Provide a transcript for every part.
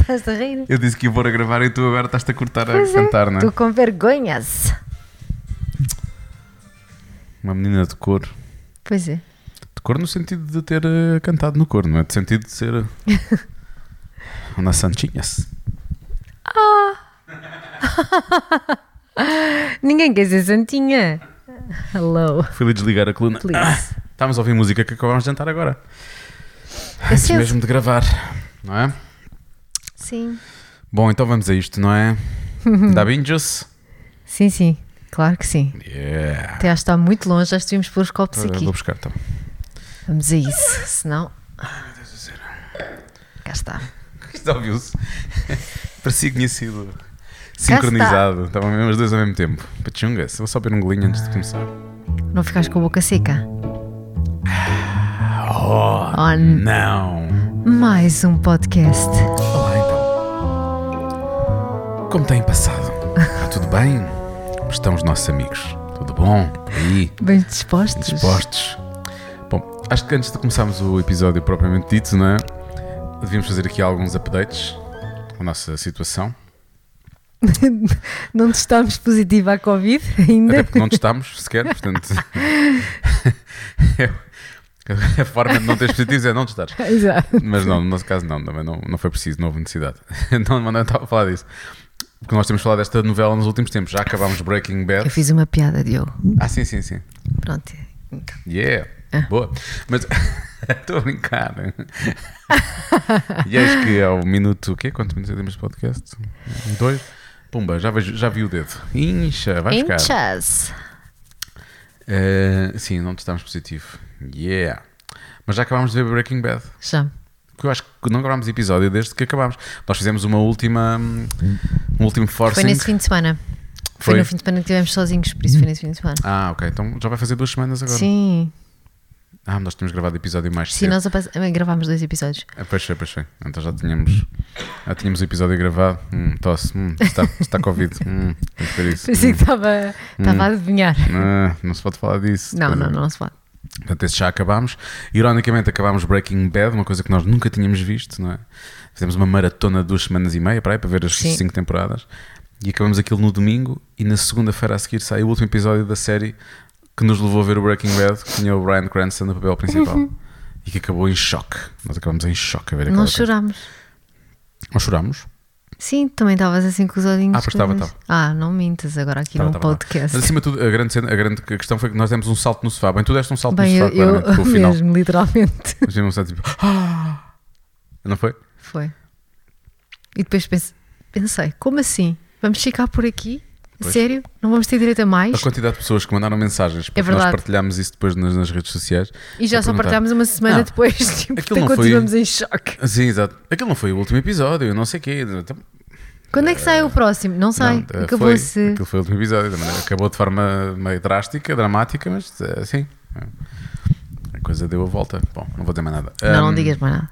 Estás a rir? Eu disse que ia pôr a gravar e tu agora estás-te a cortar Pois a é, cantar, não é? Tu com vergonhas. Uma menina de cor. Pois é. De cor no sentido de ter eh, cantado no cor, não é? De sentido de ser. eh, Uma santinhas. Ninguém quer ser santinha. Hello. Fui ali desligar a coluna. Please. Estávamos a ouvir música que acabámos de jantar agora. É Antes cedo. mesmo de gravar, não é? Sim. Bom, então vamos a isto, não é? Dá binges? Sim, sim. Claro que sim. Yeah. Até está muito longe, já devíamos pôr os copos Ora, aqui. Vou buscar, então. Vamos a isso. Senão. Cá está. Isto ouviu-se. Parecia que tinha sido sincronizado. Estavam mesmo os dois ao mesmo tempo. Pachunga, vou só beber um golinho antes de começar. Não ficares com a boca seca. Oh, Oh, não! Mais um podcast. Olá, então. Como têm passado? Está tudo bem? Como estão os nossos amigos? Tudo bom? Aí? Bem dispostos? Dispostos? Bom, acho que antes de começarmos o episódio propriamente dito, não é? Devíamos fazer aqui alguns updates à nossa situação. Não testámos positivo à Covid Até ainda? porque não testamos sequer, portanto. a forma de não ter positivos é não testar. Exato. Mas não, no nosso caso não, também não, não foi preciso, não houve necessidade. Não, não estava a falar disso. Porque nós temos falado desta novela nos últimos tempos. Já acabámos Breaking Eu Bad. fiz uma piada, Diogo. Ah, sim, sim, sim. Pronto. Yeah. Ah. Boa. Mas estou a brincar. e eis que ao minuto. O quê? Quantos minutos temos de podcast? Dois? Pumba, já, vejo, já vi o dedo. Incha, vai buscar. Inchas. Eh, sim, não estamos positivo. Yeah. Mas já acabámos de ver Breaking Bad. Já. Que eu acho que não gravámos episódio desde que acabámos. Nós fizemos uma última. Um último Foi forcing. nesse fim de semana. Foi, Foi? no fim de semana que estivemos sozinhos, por isso foi nesse fim de semana. Ah, ok. Então já vai fazer duas semanas agora. Sim. Ah, nós tínhamos gravado episódio mais Sim, cedo. nós apa- também gravámos dois episódios. Ah, pois foi, pois foi. Então já tínhamos, já tínhamos o episódio gravado. Hum, tosse, hum, está, está Covid. Hum, tem que ver isso. Parecia que estava estava a adivinhar. Ah, não se pode falar disso. Não, Pois não, é. não, não se pode. Portanto, esse já acabámos. Ironicamente, acabámos Breaking Bad, uma coisa que nós nunca tínhamos visto, não é? Fizemos uma maratona de duas semanas e meia para, aí, para ver as Sim. cinco temporadas. E acabamos aquilo no domingo. E na segunda-feira a seguir sai o último episódio da série que nos levou a ver o Breaking Bad, que tinha o Brian Cranston no papel principal. E que acabou em choque. Nós acabamos em choque a ver aquela Nós coisa. chorámos. Nós chorámos. Sim, também estavas assim com os olhinhos. Ah, pois estava, estava. Ah, não mintas agora aqui Tava, num tava podcast. Mas acima de tudo, a grande, cena- a grande questão foi que nós demos um salto no sofá. Bem, tu deste um salto Bem, no eu, sofá, claramente, eu com o final. mesmo, literalmente. Nós demos um salto tipo. "Ah!" Não foi? Foi. E depois pense- pensei, como assim? Vamos ficar por aqui? Pois. Sério? Não vamos ter direito a mais? A quantidade de pessoas que mandaram mensagens, porque nós É verdade. partilhámos isso depois nas, nas redes sociais. E já só partilhámos uma semana Não, depois, tipo, aquilo não foi- continuamos em choque. Sim, exato. Aquilo não foi o último episódio, não sei o quê. Então, Quando é que sai o próximo? Não sei. não, eh, foi, Acabou-se. aquilo foi o último episódio. Acabou de forma meio drástica, dramática, mas eh, sim. A coisa deu a volta. Bom, não vou dizer mais nada. Não, não Ahm, digas mais nada.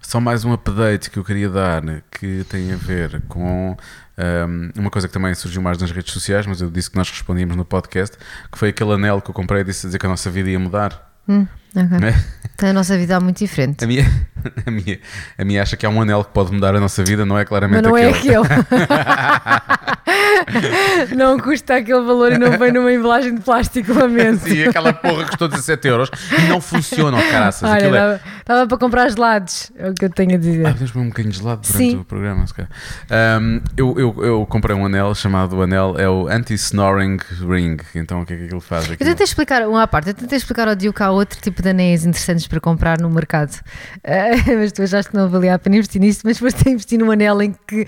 Só mais um update que eu queria dar que tem a ver com ahm, uma coisa que também surgiu mais nas redes sociais, mas eu disse que nós respondíamos no podcast, que foi aquele anel que eu comprei e disse a dizer que a nossa vida ia mudar. Hum, ok. Né? Então a nossa vida é muito diferente. A minha, a, minha, a minha acha que há um anel que pode mudar a nossa vida, não é claramente Mas não é aquele. aquele. não custa aquele valor e não vem numa embalagem de plástico, lamento. Sim, aquela porra custou 17 euros e não funciona, oh, caraças. Olha, Aquilo é... dava para comprar gelados, é o que eu tenho a dizer. Ah, podemos beber um bocadinho de gelado durante Sim. o programa, se calhar. Ahm, eu, eu, eu comprei um anel chamado anel, é o Anti-Snoring Ring. Então o que é que aquilo faz? Eu tentei explicar, uma à parte, eu tentei explicar ao Diogo que há outro tipo de anéis interessantes para comprar no mercado. Ah, mas tu achaste que não valia a pena investir nisso, mas foste a investir num anel em que,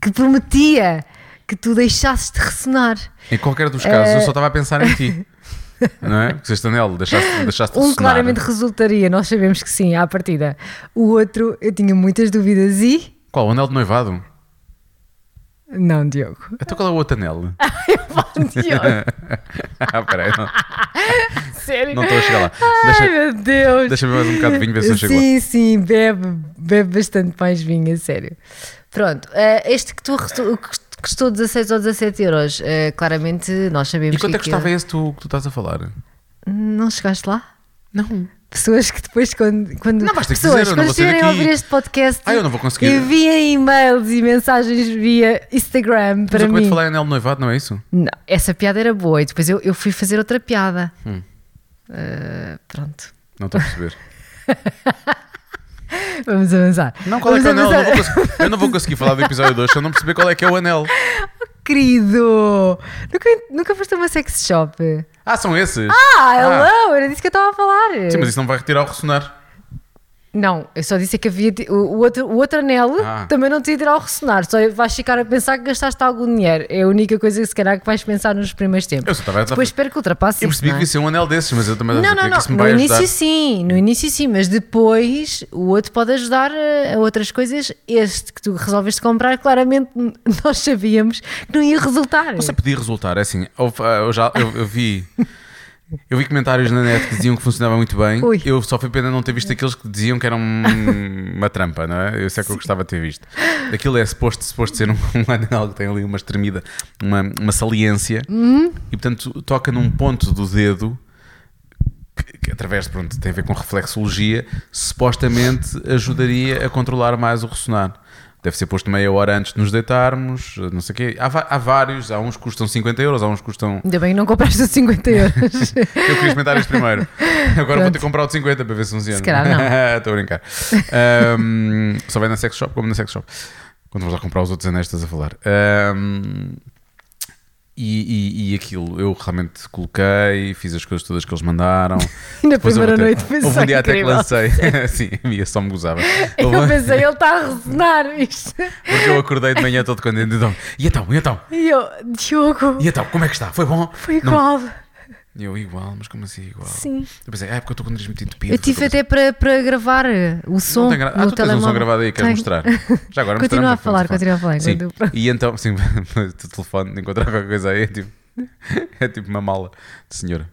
que prometia que tu deixasses de ressonar. Em qualquer dos casos, eu só estava a pensar em ti. Não é? Porque este anel deixaste, deixaste de Um claramente resultaria, nós sabemos que sim, à partida. O outro, eu tinha muitas dúvidas e. Qual? O anel de noivado? Não, Diogo. Então qual é o outro anel? Diogo, ah, peraí, não, sério. não estou a chegar lá. Ai Deixa, meu Deus. deixa-me mais um bocado de vinho, ver se eu chego lá. Sim, sim, bebe, bebe bastante mais vinho, a sério. Pronto, eh, este que tu que custou 16 ou 17 euros, eh, claramente nós sabemos E quanto é que custava esse tu, que tu estás a falar? não chegaste lá? Não. Pessoas que depois, quando. quando Não, pessoas, dizer, eu não quando estiverem a ouvir este podcast, Ah, eu não vou conseguir. enviem e-mails e mensagens via Instagram Mas para eu acabei mim. de falar anel noivado, não é isso? Não, essa piada era boa e depois eu, eu fui fazer outra piada. Hum. Uh, pronto. Não estou a perceber. Vamos avançar. Não, qual é Vamos que é o anel? Eu não, avançar. vou conseguir, eu não vou conseguir falar do episódio 2 se eu não perceber qual é que é o anel. Querido! Nunca, nunca foste a uma sex shop? Ah, são esses? Ah, hello! Era disso que eu estava a falar. Sim, mas isso não vai retirar o ressonar. Não, eu só disse é que havia o, o outro, o outro anel Ah. também não te tirar ao ressonar, só vais ficar a pensar que gastaste algum dinheiro. É a única coisa que se calhar que vais pensar nos primeiros tempos. Eu só estava a Depois espero que ultrapasse Eu isso. percebi não que é? ia ser um anel desses, mas eu também Não, não, é não. isso No início ajudar. sim, no início sim, mas depois o outro pode ajudar a, outras coisas. Este que tu resolveste comprar, claramente nós sabíamos que não ia resultar. Sei, podia resultar, é assim, ah, eu, já, eu, eu vi... Eu vi comentários na net que diziam que funcionava muito bem. Ui. Eu só fui pena não ter visto aqueles que diziam que eram um- uma trampa, não é? Eu sei que eu gostava de ter visto. Aquilo é suposto, suposto ser um, um anel que tem ali uma extremida, uma, uma saliência, Hum? e portanto toca num ponto do dedo que, que através de, pronto, tem a ver com reflexologia, supostamente ajudaria a controlar mais o ressonar. Deve ser posto meia hora antes de nos deitarmos, não sei o quê. Há, há vários, há uns que custam 50 euros, há uns que custam. Ainda bem que não compraste os 50 euros. Eu queria experimentar este primeiro. Agora vou ter Pronto. que comprar o de 50 para ver se funciona. Se calhar não. Estou a brincar. Um, só vem na sex shop, como na sex shop. Quando vamos lá comprar os outros anéis, estás a falar. Um, e, e, e aquilo, eu realmente coloquei, fiz as coisas todas que eles mandaram. Na Depois primeira houve noite até, foi Houve um dia até que lancei. Sim, a minha só me gozava. Eu Houve- pensei, ele está a ressonar isto. Porque eu acordei de manhã todo contente. Então, e então, e então? E eu, Diogo, E então, como é que está? Foi bom? foi Não- igual. E eu, igual, mas como assim igual? Sim. Eu pensei, ah, é porque eu estou com o nariz muito entupido. Eu tive até para, para gravar o som. Gra... Ah, no tu tens um som gravado aí, queres mostrar? Já agora Continua a falar, continua a falar. Sim. E então, assim, o telefone, encontrar qualquer coisa aí, é tipo, é tipo uma mala de senhora.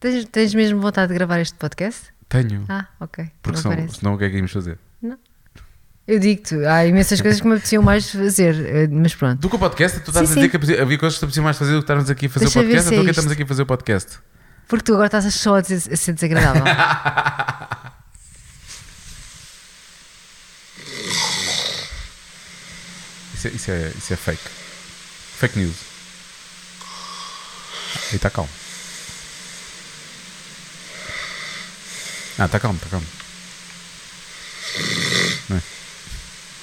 Tens, tens mesmo vontade de gravar este podcast? Tenho. Ah, ok. porque não senão, senão o que é que íamos fazer? Eu digo-te, há imensas coisas que me apeteciam mais fazer, eh, mas pronto. Do que o podcast, tu estás Sim, a dizer sim. que havia coisas que te apeteciam mais fazer do que estarmos aqui a fazer Deixa o ver podcast? se é Então que estamos aqui a fazer o podcast? Porque tu agora estás só a, des- a ser desagradável. Isso é, isso é, isso é fake. Fake news. Aí está calmo. Ah, está calmo, está calmo.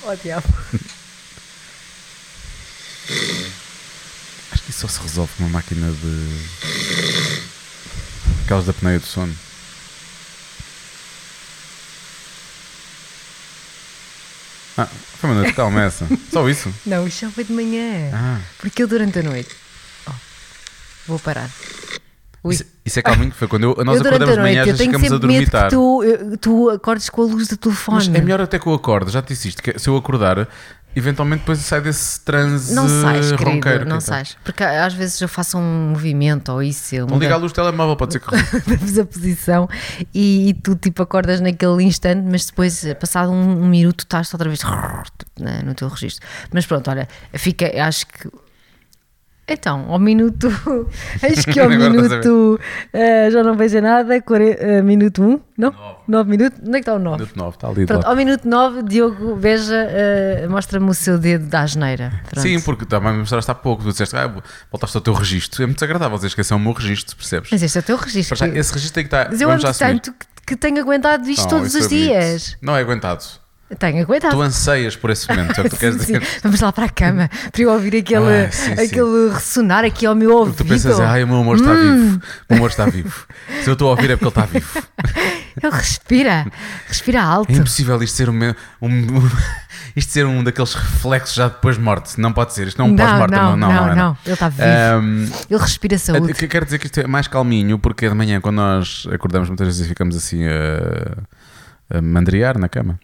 Oh, diabo. Acho que isso só se resolve com uma máquina de. Aquelas da apneia do sono. Ah, foi uma noite calma essa. Só isso? Não, isto já foi de manhã. Ah, Porque eu durante a noite. Oh, vou parar. Ui. isso, isso é calminho. Foi quando eu, nós eu acordamos de manhã e tenho ficamos a dormitar. que tu, eu- tu acordes com a luz do telefone. Mas é melhor até que eu acorde, já te disse isto, que se eu acordar, eventualmente depois sai desse transe Não sais, ronqueiro. querido, não sais. Porque às vezes eu faço um movimento ou isso, eu Vão ligar a luz do telemóvel, pode ser que a posição e, e tu tipo acordas naquele instante, mas depois, passado um, um minuto, estás outra vez né, no teu registro. Mas pronto, olha, fica, acho que. Então, ao minuto. Acho que ao minuto. eh, já não vejo nada. core- eh, minuto 1, um, não? 9 minutos. Onde é que está o 9? Minuto 9, está ali. Pronto, ao minuto 9, Diogo Beja eh, mostra-me o seu dedo da asneira. Pronto. Sim, porque estava a mostraste há pouco, tu disseste, ah, voltaste ao teu registro. É muito desagradável dizer que esse é o meu registro, percebes? Mas este é o teu registro. Já, esse registro tem que estar. Mas eu amo tanto que, que tenho aguentado isto Não, todos os é dias. Não é aguentado. Tenho aguentado. Tu anseias por esse momento, é o que tu queres Sim, dizer. Vamos lá para a cama para eu ouvir aquele, Ah, sim, sim. aquele ressonar aqui ao meu ouvido. Porque tu pensas, ai, o meu amor está Hum. vivo. O meu amor está vivo. Se eu estou a ouvir é porque ele está vivo. Ele respira, respira alto. É impossível isto ser um, um- isto ser um daqueles reflexos já depois de morte. Não pode ser. Isto não é um Não, pós-mortem. não, Não, não, não, é, não. Ele está vivo. Ahm, Ele respira saúde. eu quero dizer que isto é mais calminho porque de manhã, quando nós acordamos, muitas vezes ficamos assim a, a mandrear na cama.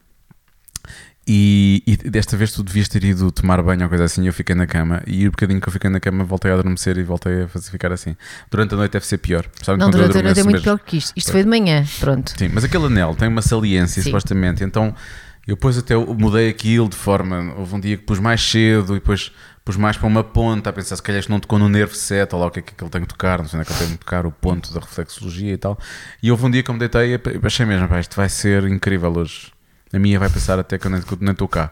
E, e desta vez tu devias ter ido tomar banho ou coisa assim. e Eu fiquei na cama e o bocadinho que eu fiquei na cama voltei a adormecer e voltei a fazer, ficar assim. Durante a noite deve ser pior. Principalmente Não, durante a noite é muito mesmo. pior que isto. Isto foi de manhã, pronto. Sim, mas aquele anel tem uma saliência, Sim. supostamente. Então eu depois até mudei aquilo de forma. Houve um dia que pus mais cedo e depois pus mais para uma ponta, a pensar se calhar isto não tocou no nervo 7, ou lá o que é que ele tem que tocar, não sei onde é que ele tem que tocar, o ponto da reflexologia e tal. E houve um dia que eu me deitei e achei mesmo, pá, isto vai ser incrível hoje. A minha vai passar até que eu nem, estou cá.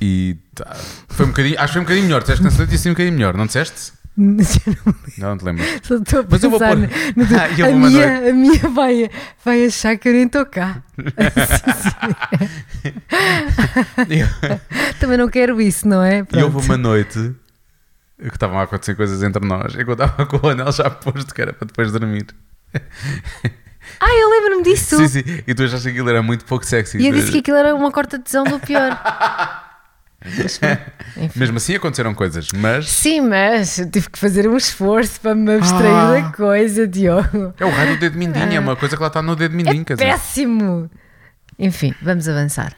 E tá, foi um bocadinho, acho que foi um bocadinho melhor. Disseste nessa noite assim um bocadinho melhor, não disseste? Não, não te lembro. Só estou a Mas eu vou pôr- no- no- Ah, e a, vou minha, a minha vai, vai achar que eu nem estou cá. E Também não quero isso, não é? E Pronto. houve uma noite que estavam a acontecer coisas entre nós. E eu estava com o anel já posto, que era para depois dormir. Ah, eu lembro-me disso. Sim, sim. E tu achaste que aquilo era muito pouco sexy. E eu disse que aquilo era uma corta-tesão do pior. Enfim. Mesmo assim aconteceram coisas, mas Sim, mas eu tive que fazer um esforço para me abstrair Ah. da coisa, Diogo. é o raio do dedo mindinho, é uma coisa que lá está no dedo mindinho, É quer dizer, péssimo. Enfim, vamos avançar.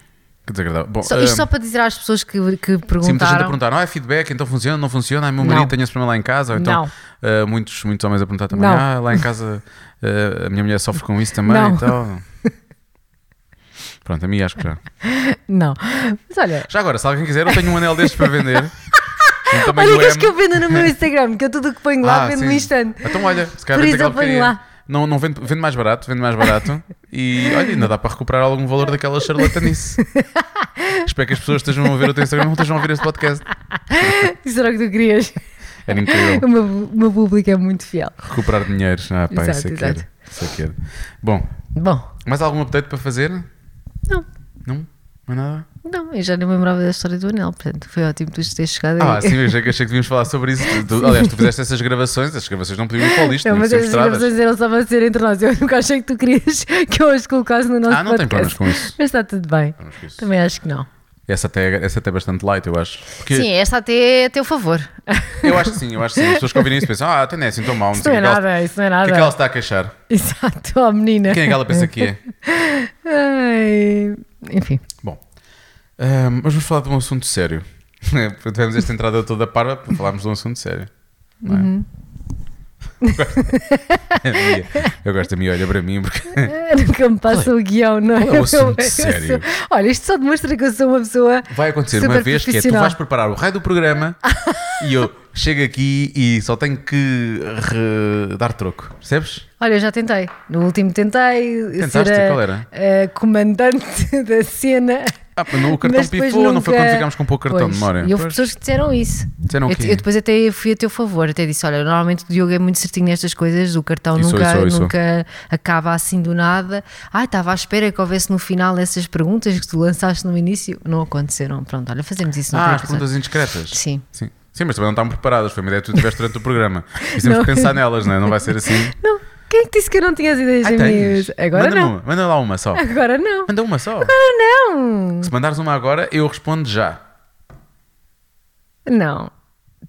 Que desagradável. Bom, Só, isto ah, só para dizer às pessoas que, que Sim, muita gente a perguntaram. perguntar, ah, é feedback, então funciona, não funciona, ai meu Não. marido tem esse problema lá em casa, ou então ah, muitos, muitos homens a perguntar também, Não. ah, lá em casa ah, a minha mulher sofre com isso também Não. e tal. Pronto, a mim acho que já. Não. Mas olha, Já agora, se alguém quiser, eu tenho um anel destes para vender. Olha que M. acho que eu vendo no meu Instagram, que eu tudo o que ponho lá Ah, vendo no instante. Então olha, se calhar Por isso eu ponho lá. Não, não vende, vende mais barato, vende mais barato e olha, ainda dá para recuperar algum valor daquela charlatanice. Espero que as pessoas estejam a ver o teu Instagram não estejam a ouvir este podcast. Isso era o que tu querias. Era incrível. O meu, o meu público é muito fiel. Recuperar dinheiro. Ah, pá, Exato, isso é que exato. Isso é que era. Bom, Bom, mais algum update para fazer? não. Não? Mais nada? Não, eu já nem me lembrava da história do anel, portanto foi ótimo tu teres chegado Ah, aí. sim, eu achei, que- achei que devíamos falar sobre isso. Tu- aliás, tu fizeste essas gravações, essas gravações não podiam ir para o lixo, Não, tinham que mas essas gravações eram só para ser entre nós. Eu nunca achei que tu querias que eu as colocasse no nosso Ah, não tem problemas podcast. com isso. Mas está tudo bem. Também acho que não. Essa até, é- essa até é bastante light, eu acho. Porque Sim, esta até é a teu favor. Eu acho que sim, eu acho que sim. As pessoas que ouvirem isso pensam, ah, até não é assim tão mal. Não Isso sei não é é que ela- nada, isso não é o que nada. é que ela está a queixar? Exato, ó menina. Quem é que ela pensa que é? Ai, Enfim, Bom, mas vamos falar de um assunto sério. Tivemos esta entrada toda para falarmos de um assunto sério. Não é? Uhum. Eu gosto da minha olha para mim porque nunca me passa o guião, não é? é o assunto sério? sou- Olha, isto só demonstra que eu sou uma pessoa. vai acontecer uma vez que é tu vais preparar o raio do programa e eu chego aqui e só tenho que dar troco, percebes? Olha, eu já tentei. No último tentei Tentaste? ser a, Qual era? a comandante da cena. Ah, mas no cartão pifou, não foi nunca- quando ficámos com pouco cartão Pois, de memória. E houve Pois. pessoas que disseram isso. Disseram o eu, eu depois até fui a teu favor, até disse: Olha, normalmente o Diogo é muito certinho nestas coisas, o cartão Isso, nunca, isso, isso. nunca acaba assim do nada. Ai, estava à espera que houvesse no final essas perguntas que tu lançaste no início. Não aconteceram. Pronto, olha, fazemos isso no Ah, as perguntas indiscretas. Sim. Sim. Sim, mas também não estavam preparadas. Foi uma ideia que tu tiveste durante o programa. E temos Não. que pensar nelas, não é? Não vai ser assim. Não, quem é que disse que eu não tinha as ideias Ah, minhas? tens. Agora manda não. Uma, manda lá uma só. Agora não. Manda uma só. Não. Se mandares uma agora, eu respondo já. Não.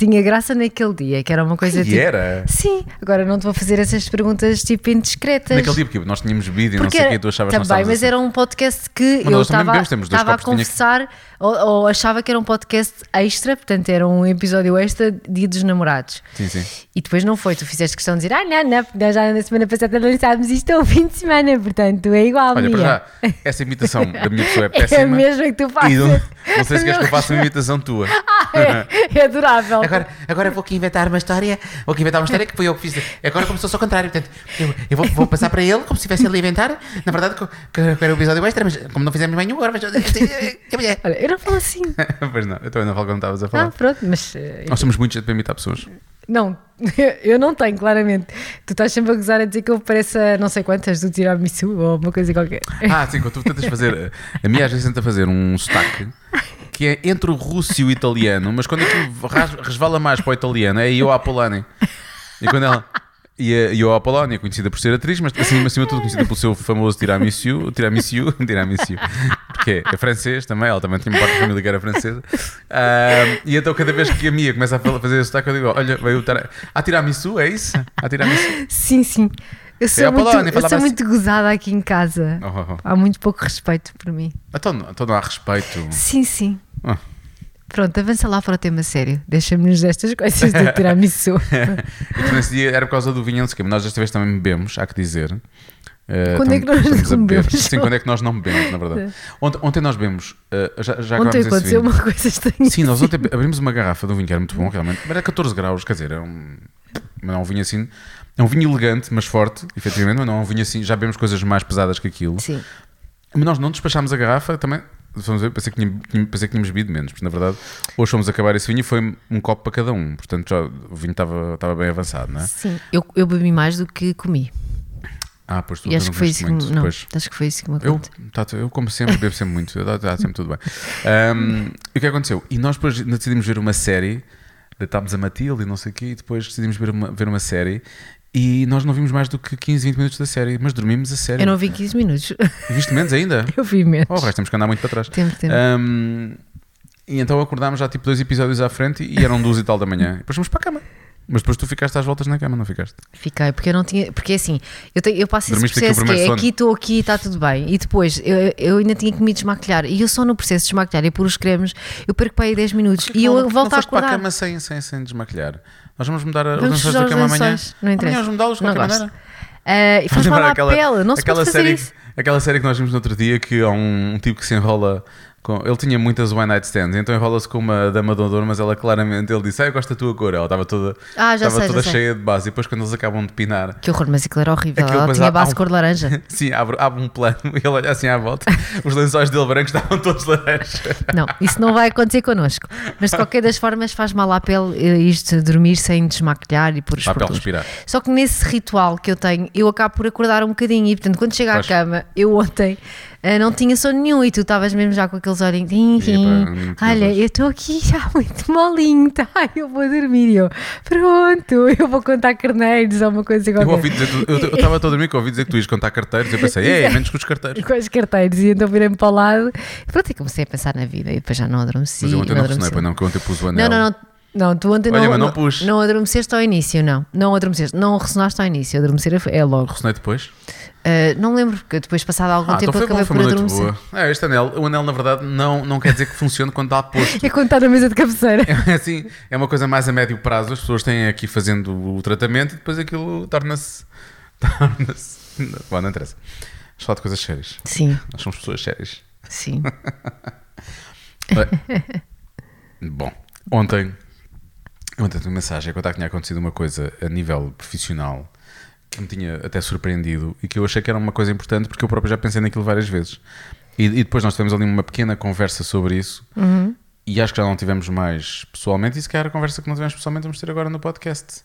Tinha graça naquele dia, que era uma coisa E tipo. era. Sim, agora não te vou fazer essas perguntas tipo indiscretas. Naquele dia, porque nós tínhamos bebido e não sei o que, tu achavas que também, estávamos mas assim. era um podcast que Mas eu também estava a tinha que- conversar ou, ou achava que era um podcast extra, portanto era um episódio extra Dia dos Namorados. Sim, sim. E depois não foi, tu fizeste questão de dizer, ah, não, não, porque nós já na semana passada lançámos isto ao fim de semana, portanto é igual. Olha, para minha. já, essa imitação da minha pessoa é É péssima. a mesma que tu fazes. E não, não sei se queres que eu faça uma imitação tua. É, é adorável. Agora, agora vou aqui inventar uma história. Vou aqui inventar uma história que foi eu que fiz. Agora começou-se ao contrário. Portanto, eu, eu vou, vou passar para ele como se estivesse ele a inventar. Na verdade, que, que, era o episódio extra, mas como não fizemos nenhum, agora. Mas, Olha, eu não falo assim. pois não, eu também não falo como estavas a falar. pronto, mas eh, Nós somos muitos para imitar pessoas. Não, eu não tenho, claramente. Tu estás sempre a gozar a dizer que eu pareço a não sei quantas do tiramisu ou uma coisa qualquer. Ah, sim, quando tu tentas fazer. A minha às vezes tenta fazer um sotaque que é entre o russo e o italiano, mas quando aquilo resvala mais para o italiano, é eu a Polani. E quando ela. E a, e a Apolónia, conhecida por ser atriz, mas acima, acima de tudo conhecida pelo seu famoso tiramisu, tiramisu, tiramisu, porque é francês também, ela também tinha uma parte da família que era francesa. E então cada vez que a Mia começa a fa- fazer esse sotaque, eu digo, olha, veio o tira... Ah, tiramisu, é isso? Ah, tiramisu? Sim, sim. Eu sou, a muito, eu sou assim. muito gozada aqui em casa. Oh, oh, oh. Há muito pouco respeito por mim. Então, não- então não há respeito. Sim, sim. Ah. Pronto, avança lá para o tema sério. Deixa-me-nos destas coisas do tiramisu. Então nesse dia era por causa do vinho, não sei o quê, mas nós desta vez também bebemos, há que dizer. Eh, Quando é que nós não bebemos? Sim, quando é que nós não bebemos, na verdade. Ontem, ontem nós bebemos, eh, já, já Ontem aconteceu uma coisa estranha. Sim, nós ontem abrimos uma garrafa de um vinho que era muito bom, realmente. Mas era 14 graus, quer dizer, é um, não é um vinho assim. É um vinho elegante, mas forte, efetivamente. Mas não é um vinho assim. Já bebemos coisas mais pesadas que aquilo. Sim. Mas nós não despachámos a garrafa também. Vamos ver, pensei que, tínhamos, pensei que tínhamos bebido menos, porque na verdade hoje fomos acabar esse vinho e foi um copo para cada um. Portanto, já, o vinho estava, estava bem avançado, não é? Sim. Eu, eu bebi mais do que comi. Ah, pois tu acho não que foi isso que muito. não, acho que foi isso que me Eu, aconteceu. tá, eu como sempre, bebo sempre muito, está sempre tudo bem. Um, e o que aconteceu? E nós depois decidimos ver uma série, deitámos a Matilde e não sei o quê, e depois decidimos ver uma, ver uma série. E nós não vimos mais do que 15, 20 minutos da série, mas dormimos a série. Eu não vi 15 minutos. Viste menos ainda? Eu vi menos. Oh, o resto temos que andar muito para trás. Tempo, tempo. Um, e então acordámos já tipo dois episódios à frente e eram duas e tal da manhã. E depois fomos para a cama. Mas depois tu ficaste às voltas na cama, não ficaste? Fiquei, porque eu não tinha. Porque assim, eu, eu passo esse Dormiste aqui o processo que é aqui, estou aqui, está tudo bem. E depois eu, eu ainda tinha que me desmaquilhar. E eu só no processo de desmaquilhar e pôr os cremes, eu perco para aí 10 minutos. e eu não, volto não a foste para a acordar. cama sem, sem, sem desmaquilhar. Nós vamos mudar a- os Vamos lençóis da cama amanhã. não interessa. Amanhã vamos mudá-los de Não qualquer maneira. Ah, e faz mal à aquela, pele, não se aquela pode fazer série, isso. Aquela série que nós vimos no outro dia que há um, um tipo que se enrola. Com, ele tinha muitas one night stands, então enrola-se com uma dama do odor, mas ela claramente ele disse: Ah, eu gosto da tua cor. Ela estava toda, Ah, já estava sei, já toda sei. cheia de base. E depois, quando eles acabam de pinar, Que horror, mas aquilo era horrível. Aquilo, Ela tinha base um- cor de laranja. sim, abre, abre um plano e ele olha assim à volta. Os lençóis dele brancos estavam todos laranjas. Não, isso não vai acontecer connosco. Mas de qualquer das formas faz mal à pele eh, isto de dormir sem desmaquilhar e pôr os pele respirar. Só que nesse ritual que eu tenho, eu acabo por acordar um bocadinho e portanto quando chego à cama, eu ontem não tinha sono nenhum e tu estavas mesmo já com aqueles olhinhos. Olha, eu estou aqui já muito molinho, tá? Eu vou dormir. E eu, pronto, eu vou contar carneiros ou uma coisa Eu qualquer. ouvi dizer, tu- eu estava todo a dormir que ouvi dizer que tu ias contar carteiros. Eu pensei, ei, Exato. menos que os carteiros. com os carteiros e então virei-me para o lado pronto, e comecei a pensar na vida e depois já não adormeci. Mas eu ontem não pois não, que eu ontem pus o anel. Não, não, não. Não, tu ontem Olha, não, não não, não adormeceste ao início, não. Não adormeceste, não ressonaste ao início. Adormecer é- é logo. Ressonei depois. Ah, não lembro, porque depois, passado algum Ah, tempo, então acabei bom, por adormecer. É, este anel, o anel na verdade não, não quer dizer que funcione quando está posto. É quando está na mesa de cabeceira. É assim, é uma coisa mais a médio prazo. As pessoas têm aqui fazendo o tratamento e depois aquilo torna-se. Torna-se. Bom, não interessa. Vamos falar de coisas sérias. Sim, Nós somos pessoas sérias. sim. Bom, ontem. Ontem uma mensagem a contar que tinha acontecido uma coisa a nível profissional que me tinha até surpreendido e que eu achei que era uma coisa importante porque eu próprio já pensei naquilo várias vezes. E, e depois nós tivemos ali uma pequena conversa sobre isso e acho que já não tivemos mais pessoalmente e se calhar a conversa que não tivemos pessoalmente vamos ter agora no podcast.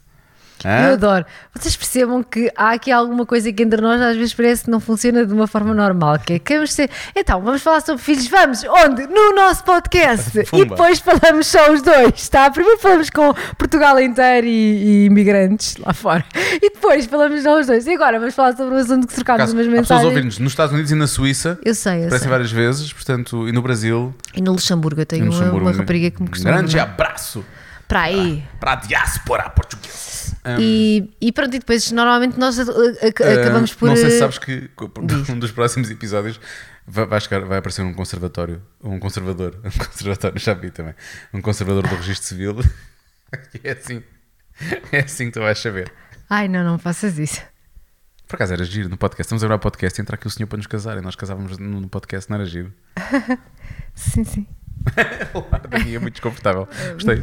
Hã? Eu adoro. Vocês percebam que há aqui alguma coisa que entre nós às vezes parece que não funciona de uma forma normal. Que é que vamos ser. Então, vamos falar sobre filhos. Vamos! Onde? No nosso podcast! e Pumba. depois falamos só os dois, tá? Primeiro falamos com Portugal inteiro e, e imigrantes lá fora. E depois falamos só os dois. E agora vamos falar sobre o assunto que trocámos Caso, umas mensagens. ouvir-nos nos Estados Unidos e na Suíça. Eu sei, eu Aparecem sei. várias vezes, portanto, e no Brasil. E no Luxemburgo eu e tenho no uma, Luxemburgo. uma rapariga que me um costuma. grande abraço Para aí. para a diáspora portuguesa. Hum. E, e pronto, e depois normalmente nós acabamos por. Não sei se eh, sabes que co- diz. um dos próximos episódios vai, vai, chegar- vai aparecer um conservatório, um conservador, um conservatório, já vi também, um conservador do registro civil. E é assim, é assim que tu vais saber. Ai, não, não faças isso. Por acaso era giro no podcast. Estamos a gravar podcast e entra aqui o senhor para nos casar. E nós casávamos no no podcast, não era giro. Sim, sim. Daqui é muito desconfortável. Gostei.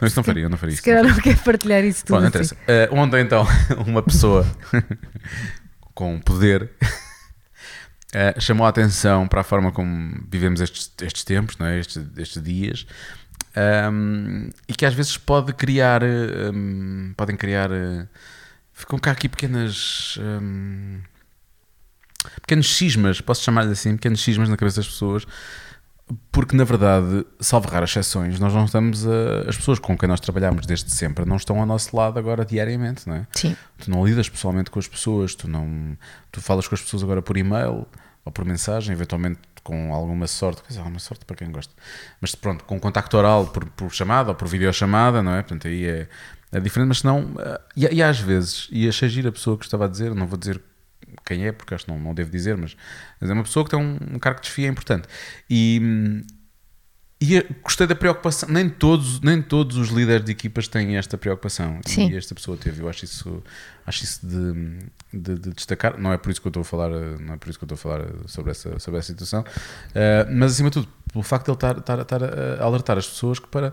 Não, isso não faria, não faria Se isso. calhar não quer partilhar isso tudo. Bom, não assim. interessa. Eh, ontem, então, uma pessoa com poder eh, chamou a atenção para a forma como vivemos estes, estes tempos, não é? estes, estes dias, ahm, e que às vezes pode criar, eh, ahm, podem criar, eh, ficam cá aqui pequenas. ahm, pequenos cismas, posso chamar-lhe assim, pequenos cismas na cabeça das pessoas, porque na verdade, salvo raras exceções, nós não estamos a, as pessoas com quem nós trabalhamos desde sempre não estão ao nosso lado agora diariamente, não é? Sim. Tu não lidas pessoalmente com as pessoas, tu não tu falas com as pessoas agora por e-mail ou por mensagem, eventualmente com alguma sorte, quer dizer, alguma sorte para quem gosta, mas pronto, com contacto oral por, por chamada ou por videochamada, não é? Portanto, aí é, é diferente, mas não. eh, E, e às vezes, e achei giro a pessoa que estava a dizer, não vou dizer quem é, porque acho que não, não devo dizer, mas, mas é uma pessoa que tem um, um cargo de desfia importante. E, E gostei da preocupação. Nem todos, nem todos os líderes de equipas têm esta preocupação. Sim. E esta pessoa teve. Eu acho isso, acho isso de, de- de destacar. Não é por isso que eu estou a falar, não é por isso que eu estou a falar sobre essa, sobre essa situação. Uh, mas acima de tudo, pelo facto de ele estar, estar, estar a alertar as pessoas que para.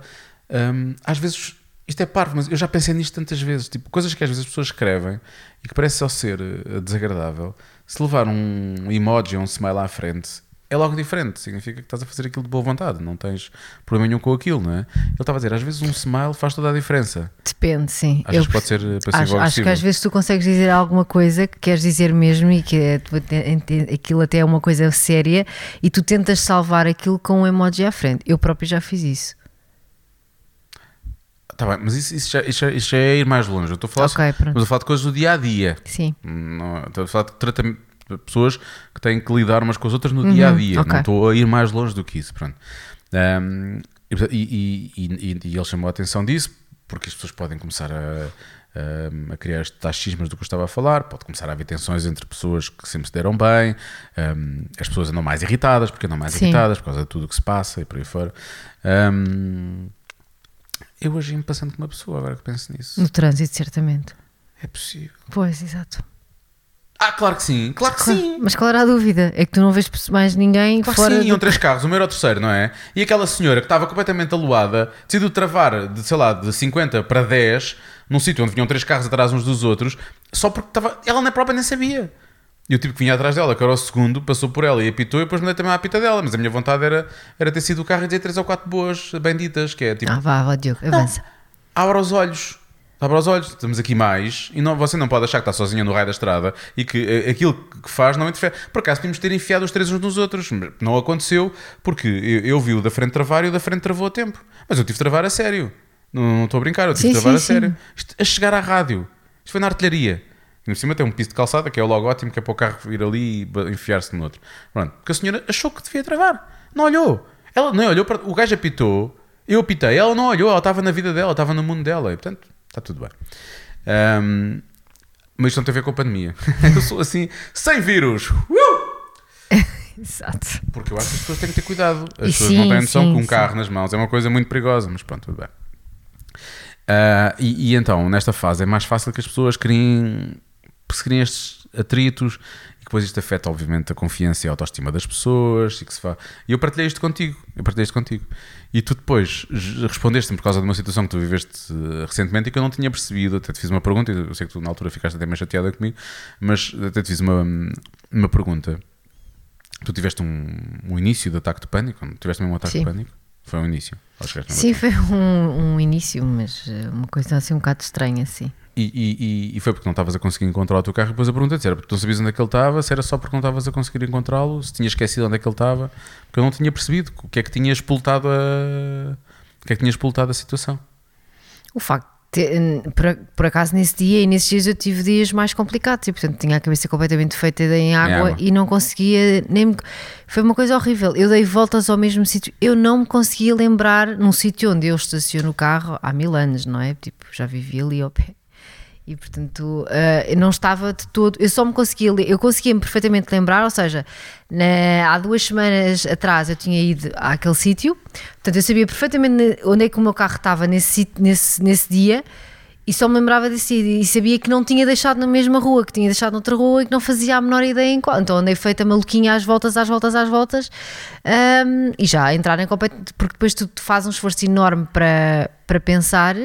um, às vezes. Isto é parvo, mas eu já pensei nisto tantas vezes. Tipo, coisas que às vezes as pessoas escrevem e que parece só ser uh, desagradável. Se levar um emoji ou um smile à frente, é logo diferente. Significa que estás a fazer aquilo de boa vontade, não tens problema nenhum com aquilo, não é? Ele estava a dizer, às vezes um smile faz toda a diferença. Depende, sim. Às vezes pode ser passivo acho, acho que às vezes tu consegues dizer alguma coisa que queres dizer mesmo e que é- aquilo até é uma coisa séria e tu tentas salvar aquilo com um emoji à frente. Eu próprio já fiz isso. Tá bem, mas isso, isso, já, isso, já, isso já é ir mais longe. Eu estou a falar, Ok, pronto. mas a falar de coisas do dia a dia. Sim. Não, estou a falar de tratamento de pessoas que têm que lidar umas com as outras no dia a dia. Uhum, ok. Não estou a ir mais longe do que isso. Pronto. Um, e, e, e, e- ele chamou a atenção disso porque as pessoas podem começar a, a, a criar estes tais cismas do que eu estava a falar. Pode começar a haver tensões entre pessoas que sempre se deram bem. um, as pessoas andam mais irritadas porque andam mais Sim. irritadas por causa de tudo o que se passa e por aí fora. Um, eu agi-me passando com uma pessoa agora que penso nisso. No trânsito, certamente. É possível. Pois, exato. Ah, claro que sim, claro que sim. Mas qual era a dúvida? É que tu não vês mais ninguém Claro fora. sim, do- iam três carros, o meu era o terceiro, não é? E aquela senhora que estava completamente aluada decidiu travar de, sei lá, de 50 para 10 num sítio onde vinham três carros atrás uns dos outros só porque estava. Ela na própria nem sabia. E o tipo que vinha atrás dela, que era o segundo, passou por ela e apitou e depois mandei também a apita dela. Mas a minha vontade era, era ter sido o carro e dizer três ou quatro boas benditas, que é tipo. Ah, vá, vá, Diogo, avança. Abra os olhos. Abra os olhos, estamos aqui mais e não, você não pode achar que está sozinha no raio da estrada e que eh, aquilo que faz não interfere. Por acaso tínhamos de ter enfiado os três uns nos outros, mas não aconteceu porque eu, eu vi o da frente travar e o da frente travou a tempo. Mas eu tive de travar a sério. Não, não estou a brincar, eu tive Sim, de travar sim, a sim. sério. Isto, a chegar à rádio. Isto foi na artilharia. E por cima tem um piso de calçada que é o logo ótimo, que é para o carro ir ali e enfiar-se no outro. Pronto. Porque a senhora achou que devia travar. Não olhou. Ela não olhou para. O gajo apitou, eu apitei, ela não olhou, ela estava na vida dela, estava no mundo dela. E portanto, está tudo bem. Ahm, mas isto não tem a ver com a pandemia. eu sou assim, sem vírus. Uh! Exato. Porque eu acho que as pessoas têm que ter cuidado. As E pessoas sim, não têm noção sim, que um sim. carro nas mãos é uma coisa muito perigosa, mas pronto, tudo bem. Ah, e, e então, nesta fase, é mais fácil que as pessoas criem, se criem estes atritos e depois isto afeta, obviamente, a confiança e a autoestima das pessoas. E, que se fa... e eu partilhei isto contigo. Eu partilhei isto contigo. E tu depois respondeste-me por causa de uma situação que tu viveste eh, recentemente e que eu não tinha percebido. Até te fiz uma pergunta, eu sei que tu na altura ficaste até meio chateada comigo, mas até te fiz uma, uma pergunta. Tu tiveste um, um início de ataque de pânico? Tiveste mesmo um ataque Sim. de pânico? Foi um início. Sim, foi um, um início, mas eh, uma coisa assim um bocado estranha, sim. E, e- e- foi porque não estavas a conseguir encontrar o teu carro. E depois a pergunta se era porque tu não sabias onde é que ele estava, se era só porque não estavas a conseguir encontrá-lo, se tinhas esquecido onde é que ele estava, porque eu não tinha percebido o que é que tinha expultado a, o que é que tinha expultado a situação. O facto, de por, por acaso nesse dia e nesses dias eu tive dias mais complicados e portanto tinha a cabeça completamente feita em água, água. e não conseguia nem me- foi uma coisa horrível. Eu dei voltas ao mesmo sítio, eu não me conseguia lembrar num sítio onde eu estaciono o carro há mil anos, não é? Tipo, já vivi ali ao pé. E portanto, eu não estava de todo, eu só me conseguia, eu conseguia-me perfeitamente lembrar, ou seja, na- há duas semanas atrás eu tinha ido àquele sítio, portanto eu sabia perfeitamente onde é que o meu carro estava nesse, nesse, nesse dia e só me lembrava desse dia e sabia que não tinha deixado na mesma rua, que tinha deixado noutra rua e que não fazia a menor ideia em qual. Então andei feita maluquinha às voltas, às voltas, às voltas ahm, e já entrar em completo, porque depois tu fazes um esforço enorme para, para pensar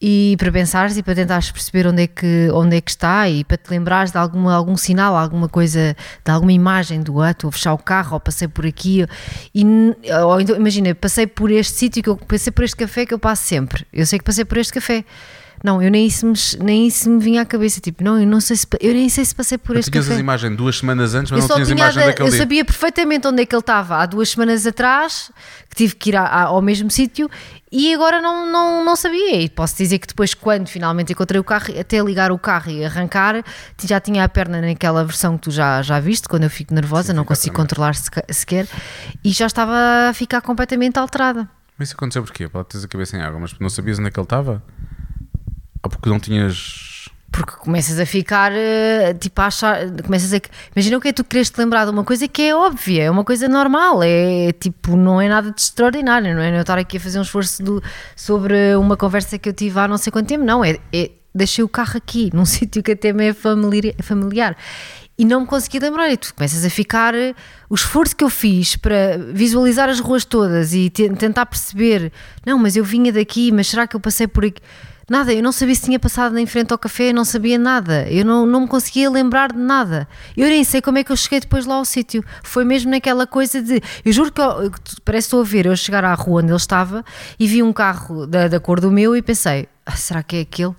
e para pensares e para tentares perceber onde é que, onde é que está e para te lembrares de alguma, algum sinal, alguma coisa, de alguma imagem do ah, estou a fechar o carro ou passei por aqui e, ou então, imagina, passei por este sítio que eu passei por este café que eu passo sempre. Eu sei que passei por este café não, eu nem isso me, nem isso me vinha à cabeça tipo, não, eu não sei se, eu nem sei se passei por Tu este tinhas café as imagens duas semanas antes, mas eu não tinhas tinha imagem da- daquele eu dia. sabia perfeitamente onde é que ele estava há duas semanas atrás, que tive que ir a- a- ao mesmo sítio e agora não, não, não sabia. E posso dizer que depois, quando finalmente encontrei o carro, até ligar o carro e arrancar, já tinha a perna naquela versão que tu já, já viste, quando eu fico nervosa, Sim, não consigo também. controlar sequer, e já estava a ficar completamente alterada. Mas isso aconteceu porquê? Para teres a cabeça em água, mas não sabias onde é que ele estava? Porque não tinhas. Porque começas a ficar, eh, tipo, a achar, começas a. Imagina o que é tu queres te lembrar de uma coisa que é óbvia, é uma coisa normal, é tipo, não é nada de extraordinário, não é? Não é eu estar aqui a fazer um esforço do- sobre uma conversa que eu tive há não sei quanto tempo, não, é, é deixei o carro aqui, num sítio que até me é familiar. E não me consegui lembrar, e tu começas a ficar. eh, O esforço que eu fiz para visualizar as ruas todas e te- tentar perceber, não, mas eu vinha daqui, mas será que eu passei por aqui? Nada, eu não sabia se tinha passado em frente ao café, eu não sabia nada, eu não, não me conseguia lembrar de nada. Eu nem sei como é que eu cheguei depois lá ao sítio. Foi mesmo naquela coisa de. Eu juro que, eu, parece que estou a ver eu chegar à rua onde ele estava e vi um carro da, da cor do meu e pensei, ah, será que é aquele?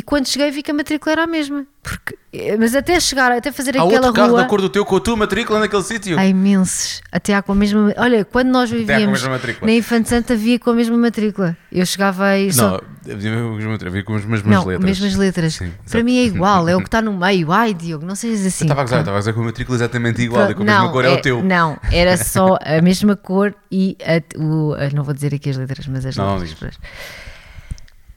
E quando cheguei vi que a matrícula era a mesma. Porque, eh, mas até chegar, até fazer Há aquela outro carro rua. da cor do teu com a tua matrícula naquele sítio. Há imensos, até há com a mesma. Olha, quando nós vivíamos na Infante Santa, havia com a mesma matrícula. Eu chegava aí. só- Não, havia com as mesmas- havia com as mesmas não, letras. mesmas letras. Sim, Para mim é igual, é o que está no meio. Ai, Diogo, não sejas assim. Eu estava a gozar, estava a dizer com a matrícula exatamente igual e com a não, mesma cor é, o teu. Não, era só a mesma cor e a, o, a- não vou dizer aqui as letras, mas as Não, não letras. digas.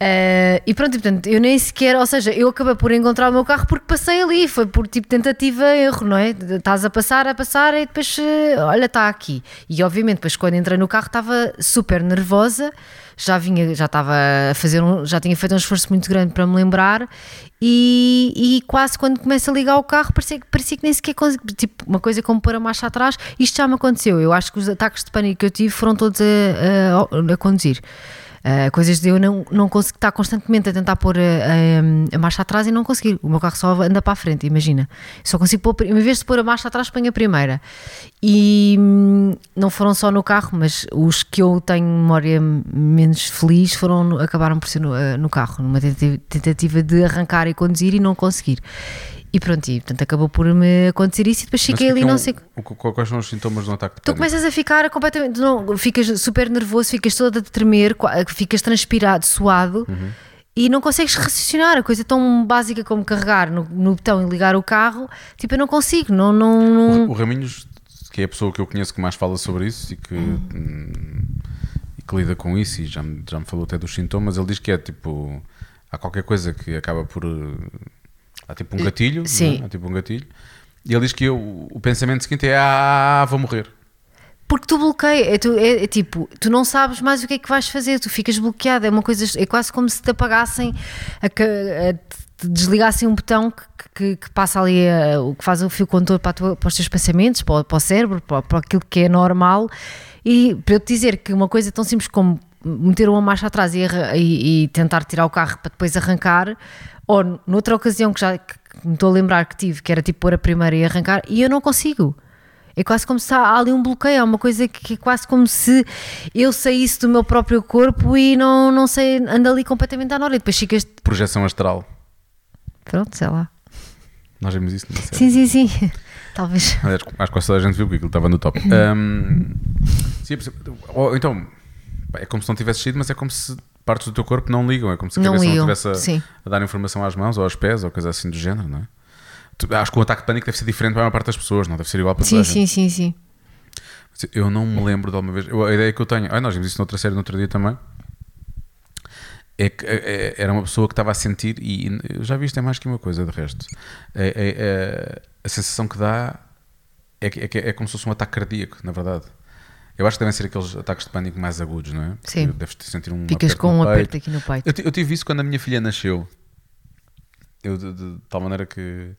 Ah, e pronto, e, portanto, eu nem sequer, ou seja, eu acabei por encontrar o meu carro porque passei ali, foi por tipo tentativa erro, não é? Estás a passar, a passar e depois, eh, olha, está aqui. E obviamente, depois quando entrei no carro estava super nervosa, já vinha, já estava a fazer, um, já tinha feito um esforço muito grande para me lembrar e, e quase quando começo a ligar o carro parecia, parecia que nem sequer consegui, tipo, uma coisa como pôr a marcha atrás, isto já me aconteceu. Eu acho que os ataques de pânico que eu tive foram todos a, a- a conduzir. Uh, coisas de eu não, não conseguir estar constantemente a tentar pôr a, a- a marcha atrás e não conseguir. O meu carro só anda para a frente, imagina. Só consigo pôr, em vez de pôr a marcha atrás, ponho a primeira. E hum, não foram só no carro, mas os que eu tenho memória menos feliz foram, acabaram por ser no, no carro, numa tentativa de arrancar e conduzir e não conseguir. E pronto, e, portanto acabou por me acontecer isso e depois fiquei é ali, é não um- sei. o que- Quais são os sintomas de um ataque de Tu pânico? começas a ficar completamente. Não, ficas super nervoso, ficas todo a tremer, ficas transpirado, suado Uhum. e não consegues raciocinar. A coisa tão básica como carregar no, no botão e ligar o carro, tipo, eu não consigo. Não, não, não- O, o Raminhos, que é a pessoa que eu conheço que mais fala sobre isso e que, hum, e que lida com isso, e já já me falou até dos sintomas, ele diz que é tipo. Há qualquer coisa que acaba por. Há tipo um gatilho. sim. não é? Há tipo um gatilho. E ele diz que eu- o pensamento seguinte é: Ah, vou morrer. Porque tu bloqueias, é, tu- é- é tipo, tu não sabes mais o que é que vais fazer, tu ficas bloqueado, é uma coisa, é quase como se te apagassem, a, ca- a te desligassem um botão que, que- que passa ali, a- o que faz o fio condutor para, a tua- para os teus pensamentos, para, o- para o cérebro, para, para aquilo que é normal. E para eu te dizer que uma coisa tão simples como meter uma marcha atrás e, e- e tentar tirar o carro para depois arrancar, ou noutra ocasião que já que me estou a lembrar que tive, que era tipo pôr a primeira e arrancar, e eu não consigo. É quase como se há ali um bloqueio, há uma coisa que é quase como se eu saísse do meu próprio corpo e não, não sei, ando ali completamente à hora e depois ficas. Projeção astral. Pronto, sei lá. Nós vimos isso numa série. Sim, sim, sim. Talvez. Aliás, acho que quase toda a gente viu que aquilo estava no top. Ahm, sim, ou então, é como se não tivesse sido, mas é como se partes do teu corpo não ligam. É como se a Não cabeça não estivesse a, sim. a dar informação às mãos ou aos pés ou coisa assim do género, não é? Tu- Acho que o ataque de pânico deve ser diferente para a maior parte das pessoas, não deve ser igual para toda Sim, a gente. sim, sim, sim. Eu não me lembro de alguma vez. eu- a ideia que eu tenho, ah, nós vimos isso noutra série no outro dia também. É que é, é, era uma pessoa que estava a sentir, e e eu já vi isto é mais que uma coisa de resto. É, é- é- a sensação que dá é, é, que é como se fosse um ataque cardíaco, na verdade. Eu acho que devem ser aqueles ataques de pânico mais agudos, não é? Porque Sim. Deves sentir um Ficas com um peito. aperto aqui no peito. Eu, eu tive isso quando a minha filha nasceu. Eu, de, de tal maneira que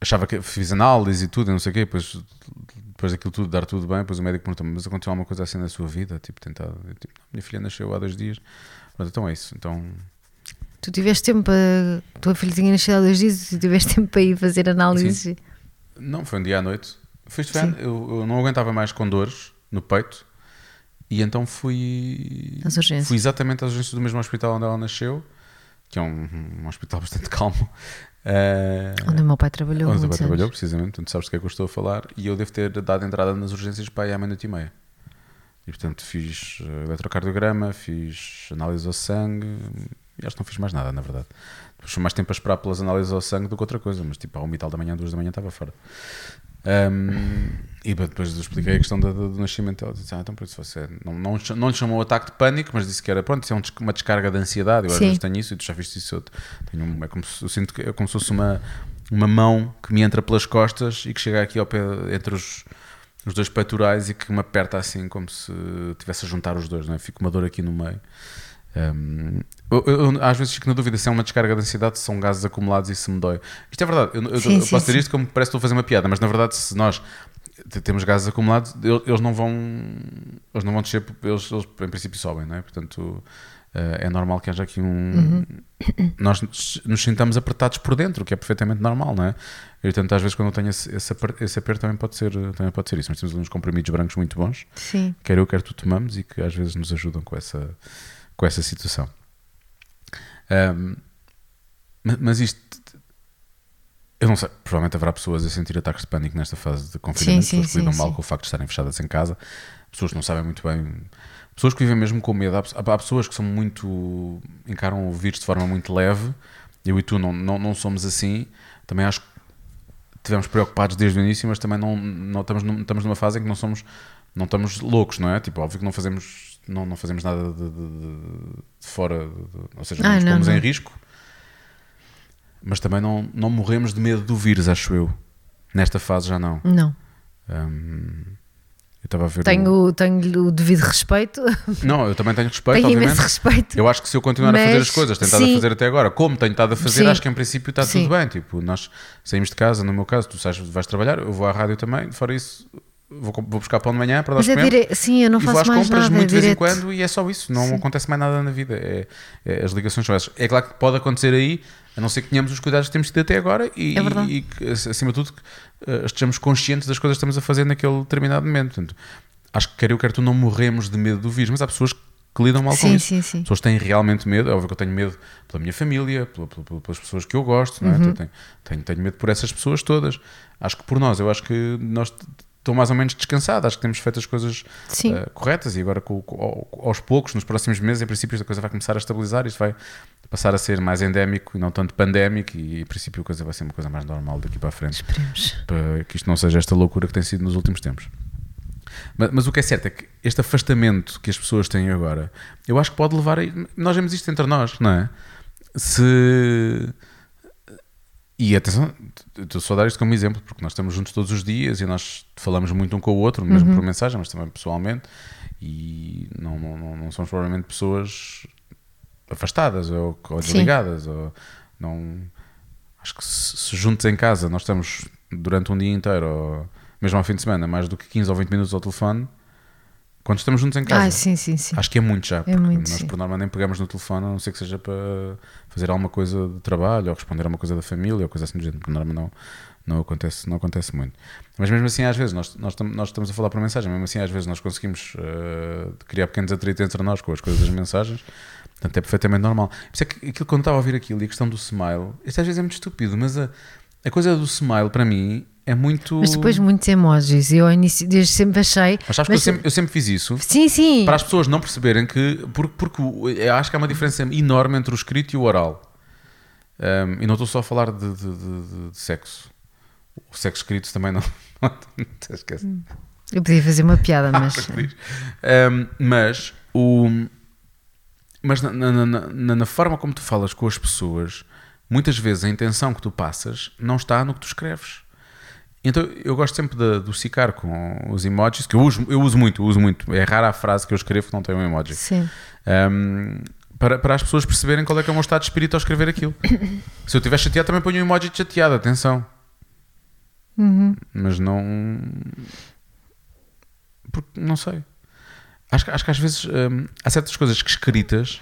achava que fiz análise e tudo, e não sei o quê, depois, depois daquilo tudo, dar tudo bem, depois o médico perguntou-me, mas aconteceu alguma coisa assim na sua vida? Tipo, tentar, eu, tipo, minha filha nasceu há dois dias. Pronto, então é isso. Então, Tu tiveste tempo para. Tua filha tinha nascido há dois dias, tu tiveste tempo para ir fazer análise. não, foi um dia à noite. Foi- eu, eu não aguentava mais com dores no peito. E então fui. Às urgências. Fui exatamente às urgências do mesmo hospital onde ela nasceu, que é um, um hospital bastante calmo. Eh, Onde o meu pai trabalhou. Onde o teu pai muitos trabalhou, anos. precisamente, portanto sabes do que é que eu estou a falar, e eu devo ter dado entrada nas urgências para aí à meia-noite e meia. E portanto fiz eh, eletrocardiograma, fiz análise ao sangue, e acho que não fiz mais nada, na verdade. Depois mais tempo a esperar pelas análises ao sangue do que outra coisa, mas tipo, ao uma e tal da manhã, duas da manhã estava fora. Um, e depois expliquei a questão do, do, do nascimento. Ela disse: ah, então por isso você não, não, não lhe chamou ataque de pânico, mas disse que era pronto, isso é um uma descarga de ansiedade. Eu às vezes tenho isso e tu já viste isso. Eu tenho é como se, eu sinto que é como se fosse uma, uma mão que me entra pelas costas e que chega aqui ao pé entre os, os dois peitorais e que me aperta assim, como se tivesse a juntar os dois, não é? Fico uma dor aqui no meio. Um, eu, eu- às vezes fico na dúvida se é uma descarga de ansiedade, se são gases acumulados e se me dói. Isto é verdade, eu, eu- Sim, eu sim, posso dizer isto como parece que estou a fazer uma piada, mas na verdade, se nós temos gases acumulados, eles não vão eles não vão descer, eles, eles em princípio sobem, não é? Portanto, eh, é normal que haja aqui um. Nós nos nos sintamos apertados por dentro, o que é perfeitamente normal, não é? E portanto, às vezes, quando eu tenho esse, esse, aper- esse aperto, também pode, ser, também pode ser isso. Nós temos uns comprimidos brancos muito bons Sim. quer eu, quer tu tomamos e que às vezes nos ajudam com essa, com essa situação. Ma- mas isto, eu não sei, provavelmente haverá pessoas a sentir ataques de pânico nesta fase de confinamento, Sim, sim, pessoas que lidam mal sim. com o facto de estarem fechadas em casa, pessoas que não sabem muito bem, pessoas que vivem mesmo com medo. Há, pessoas que são muito, encaram o vírus de forma muito leve, eu e tu não, não, não somos assim, também acho que estivemos preocupados desde o início, mas também não, não estamos, estamos numa fase em que não somos, não estamos loucos, não é? Tipo, óbvio que não fazemos, não, não fazemos nada de, de- de- de fora, ou seja, não Ah, nos não, pomos em risco, mas também não, não morremos de medo do vírus, acho eu. Nesta fase já não. Não. Hum, eu estava a ver. Tenho, tenho o devido respeito. Não, eu também tenho respeito, tenho obviamente. imenso respeito. Eu acho que se eu continuar a fazer Mas, as coisas, tentado sim. a fazer até agora, como tenho estado a fazer, Sim. acho que em princípio está Sim. tudo bem. Tipo, nós saímos de casa, no meu caso, tu sais, vais trabalhar, eu vou à rádio também, fora isso, vou, vou buscar pão de manhã para Mas é dire... Sim, eu não e vou faço às mais compras nada. muito de é vez em quando e é só isso, não Sim. acontece mais nada na vida. É, é- as ligações são essas. É claro que pode acontecer aí, a não ser que tenhamos os cuidados que temos tido até agora e, É e que, acima de tudo, que, eh, estejamos conscientes das coisas que estamos a fazer naquele determinado momento. Portanto, acho que quer eu, quer tu, não morremos de medo do vírus, mas há pessoas que lidam mal com Sim, isso. sim, sim. As pessoas têm realmente medo, é óbvio que eu tenho medo pela minha família, pela- pela- pelas pessoas que eu gosto, não é? Uhum. tenho, tenho, tenho medo por essas pessoas todas. Acho que por nós, eu acho que nós estou mais ou menos descansado, acho que temos feito as coisas eh, corretas e agora com- com- ao- aos poucos, nos próximos meses, em princípio, esta coisa vai começar a estabilizar, isto vai passar a ser mais endémico e não tanto pandémico e em princípio a coisa vai ser uma coisa mais normal daqui para a frente Esperemos. para que isto não seja esta loucura que tem sido nos últimos tempos. Mas, mas o que é certo é que este afastamento que as pessoas têm agora, eu acho que pode levar a. Nós vemos isto entre nós, não é? Se. E atenção, estou só a dar isto como exemplo, porque nós estamos juntos todos os dias e nós falamos muito um com o outro, mesmo por mensagem, mas também pessoalmente, e não, não, não, somos provavelmente pessoas afastadas ou, ou Sim. desligadas. Ou não, acho que se, se juntos em casa nós estamos durante um dia inteiro, ou mesmo ao fim de semana, mais do que 15 ou 20 minutos ao telefone, quando estamos juntos em casa. Ah, sim, sim, sim. Acho que é muito já, porque muito, nós sim. por norma nem pegamos no telefone, a não ser que seja para fazer alguma coisa de trabalho ou responder a uma coisa da família ou coisa assim do género, por norma não, não, acontece, não acontece muito. Mas mesmo assim, às vezes, nós, nós, nós estamos a falar por mensagem, mesmo assim, às vezes nós conseguimos eh, criar pequenos atritos entre nós com as coisas das mensagens, portanto é perfeitamente normal. Por isso é que aquilo quando estava a ouvir aquilo e a questão do smile, isto às vezes é muito estúpido, mas a, a coisa do smile para mim é muito. Mas depois muitos emojis. Eu ao início, desde sempre achei. Mas sabes que eu sempre, eu sempre fiz isso Sim, sim. para as pessoas não perceberem que. Porque, porque eu acho que há uma diferença enorme entre o escrito e o oral. Um, e não estou só a falar de, de- de- de- sexo. O sexo escrito também não. Esquece. Eu podia fazer uma piada, mas. Um, mas o. Mas na- na- na- na forma como tu falas com as pessoas, muitas vezes a intenção que tu passas não está no que tu escreves. Então eu gosto sempre de adocicar com os emojis, que eu uso, eu uso muito, eu uso muito. É rara a frase que eu escrevo que não tem um emoji. Sim. Um, para, para as pessoas perceberem qual é que é o meu estado de espírito ao escrever aquilo. Se eu estiver chateado, também ponho um emoji de chateado, atenção. Uhum. Mas não. Porque não sei. Acho, que- acho que às vezes hum, há certas coisas que escritas,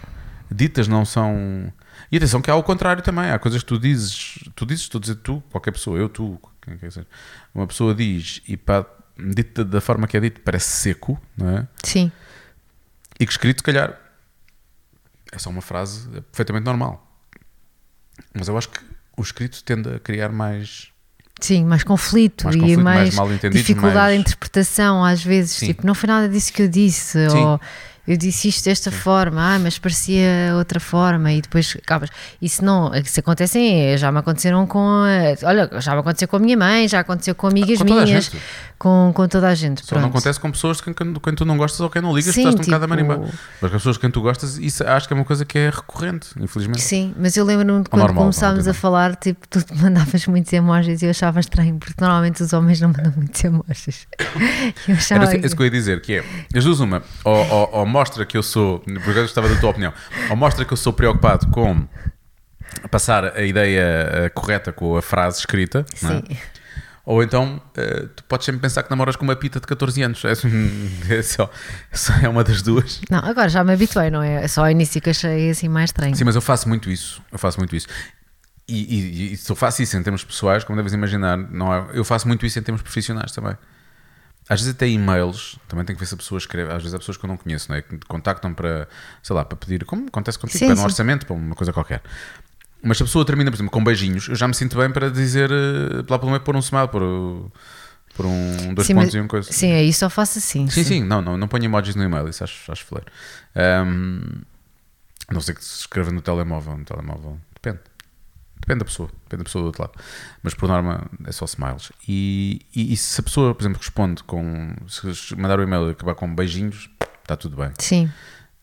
ditas, não são. E atenção, que há o contrário também. Há coisas que tu dizes, tu dizes, estou a dizer tu, qualquer pessoa, eu, tu, quem quer que seja. Uma pessoa diz e pá, dita da forma que é dito, parece seco, não é? Sim. E que escrito, se calhar, é só uma frase perfeitamente normal. Mas eu acho que o escrito tende a criar mais. Sim, mais conflito Mais e conflito, mais mais, mal-entendidos, dificuldade mais- de interpretação às vezes. Sim. Tipo, não foi nada disso que eu disse. Sim. Ou, eu disse isto desta forma, ah, mas parecia outra forma, e depois acabas. Isso não, isso acontece, já me aconteceram com. eh, Olha, já me aconteceu com a minha mãe, já aconteceu com amigas Com a minhas. Com, com toda a gente. Só não acontece com pessoas de quem, quem, quem tu não gostas ou quem não ligas, Sim, estás um bocado a tipo- marimbar. Mas com as pessoas de quem tu gostas, isso acho que é uma coisa que é recorrente, infelizmente. Sim, mas eu lembro-me de quando normal, começámos a falar, tipo, tu te mandavas muitos emojis e eu achava estranho, porque normalmente os homens não mandam muitos emojis. Eu achava Era isso que eu ia dizer, que é, as duas uma, ou, ou- ou mostra que eu sou, porque eu gostava da tua opinião, ou mostra que eu sou preocupado com passar a ideia eh, correta com a frase escrita, não é? Ou então eh, tu podes sempre pensar que namoras com uma pita de 14 anos, é, é só, só é uma das duas. Não, agora já me habituei, não é? Só ao início que achei assim mais estranho. Sim, mas eu faço muito isso. Eu faço muito isso. E, e- e se eu faço isso em termos pessoais, como deves imaginar, não é, eu faço muito isso em termos profissionais também. Às vezes até e-mails, também tem que ver se a pessoa escreve. Às vezes há pessoas que eu não conheço, não é? que contactam para, sei lá, para pedir, como acontece contigo, Sim, para um sim. orçamento, para uma coisa qualquer. Mas se a pessoa termina, por exemplo, com beijinhos, eu já me sinto bem para dizer, eh, lá pelo meio, pôr um smile, pôr, pôr um, dois Sim, pontos mas- e uma coisa. Sim, isso, só faço assim. Sim, sim, não, não, não ponho emojis no e-mail, isso acho, acho fleiro. A não sei que se escreva no telemóvel, no telemóvel, depende. Depende da pessoa, depende da pessoa do outro lado. Mas por norma é só smiles. E, e, e se a pessoa, por exemplo, responde com. Se mandar o e-mail e acabar com beijinhos, está tudo bem. Sim.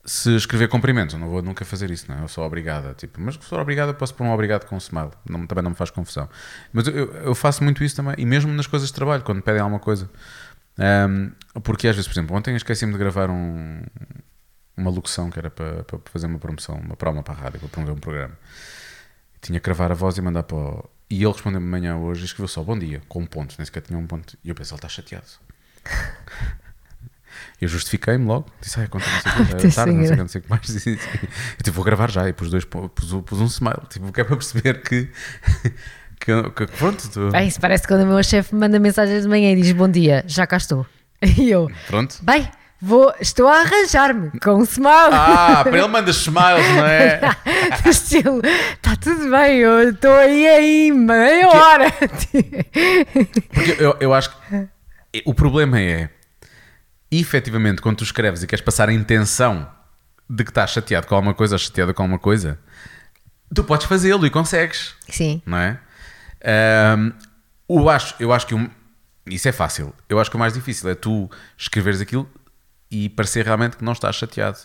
Se escrever cumprimentos, eu não vou nunca fazer isso, não é? Eu sou obrigada. Tipo, mas for obrigada, posso pôr um obrigado com um smile. Não, também não me faz confusão. Mas eu, eu- faço muito isso também. E mesmo nas coisas de trabalho, quando pedem alguma coisa. Ahm, porque às vezes, por exemplo, ontem esqueci-me de gravar um, uma locução que era para, para fazer uma promoção, uma promo para a rádio, para promover um programa. Tinha que gravar a voz e mandar para o... E ele respondeu-me de manhã hoje e escreveu só bom dia, com um ponto, nem sequer tinha um ponto. E eu pensei, ele está chateado. Eu justifiquei-me logo, disse, ai, conta, não sei o que, era tarde, não sei o que, senhor. não sei o que mais. E, eu tipo, vou gravar já, e pus, dois, pus, pus um smile, tipo, que é para perceber que, que, que pronto, tu- Bem, isso parece quando o meu chefe me manda mensagens de manhã e diz bom dia, já cá estou. E eu, pronto. bem, vou, estou a arranjar-me com um smile. Ah, para ele manda smiles, não é? Estilo, está tudo bem, eu estou aí aí meia hora. Porque eu, eu acho que o problema é, efetivamente, quando tu escreves e queres passar a intenção de que estás chateado com alguma coisa ou chateada com alguma coisa, tu podes fazê-lo e consegues, Sim, não é? Ahm, eu, acho, eu acho que um- isso é fácil. Eu acho que o mais difícil é tu escreveres aquilo e parecer realmente que não estás chateado.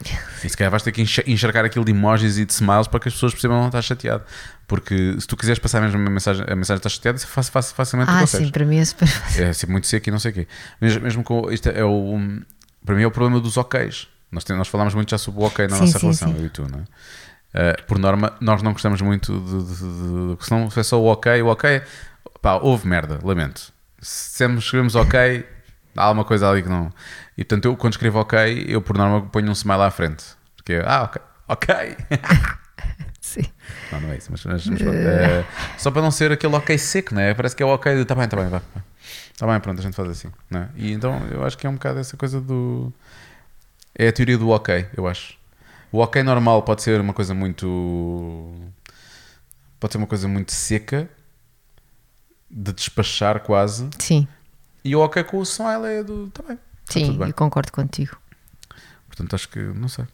E se calhar vais ter que enxergar aquilo de emojis e de smiles para que as pessoas percebam que não estás chateado. Porque se tu quiseres passar mesmo a mensagem, a mensagem chateado, isso é fácil, fácil, facilmente tu ah, consegues. sim, para mim é super fácil. É sempre muito seco e não sei o quê. Mesmo, mesmo com. Isto é o. Para mim é o problema dos OKs. Nós, tem- nós falámos muito já sobre o OK na Sim, nossa sim, relação, sim. eu e tu, não é? Uh, por norma, nós não gostamos muito de. de, de, de se não é só o OK, o OK. Pá, houve merda, lamento. Se dissemos- escrevemos OK, há alguma coisa ali que não. E portanto, eu quando escrevo OK, eu por norma ponho um smile à frente. Porque, ah, ok, ok. Sim. Não, não é isso, mas, mas- mas pronto. É, só para não ser aquele ok seco, né? Parece que é o ok de tá bem, tá bem, vá. Tá bem, pronto, a gente faz assim. Né? E então eu acho que é um bocado essa coisa do. É a teoria do ok, eu acho. O ok normal pode ser uma coisa muito. Pode ser uma coisa muito seca, de despachar quase. Sim, E o ok com o smile é do. Tá bem. Tá sim, bem. eu concordo contigo. Portanto, acho que. Não sei.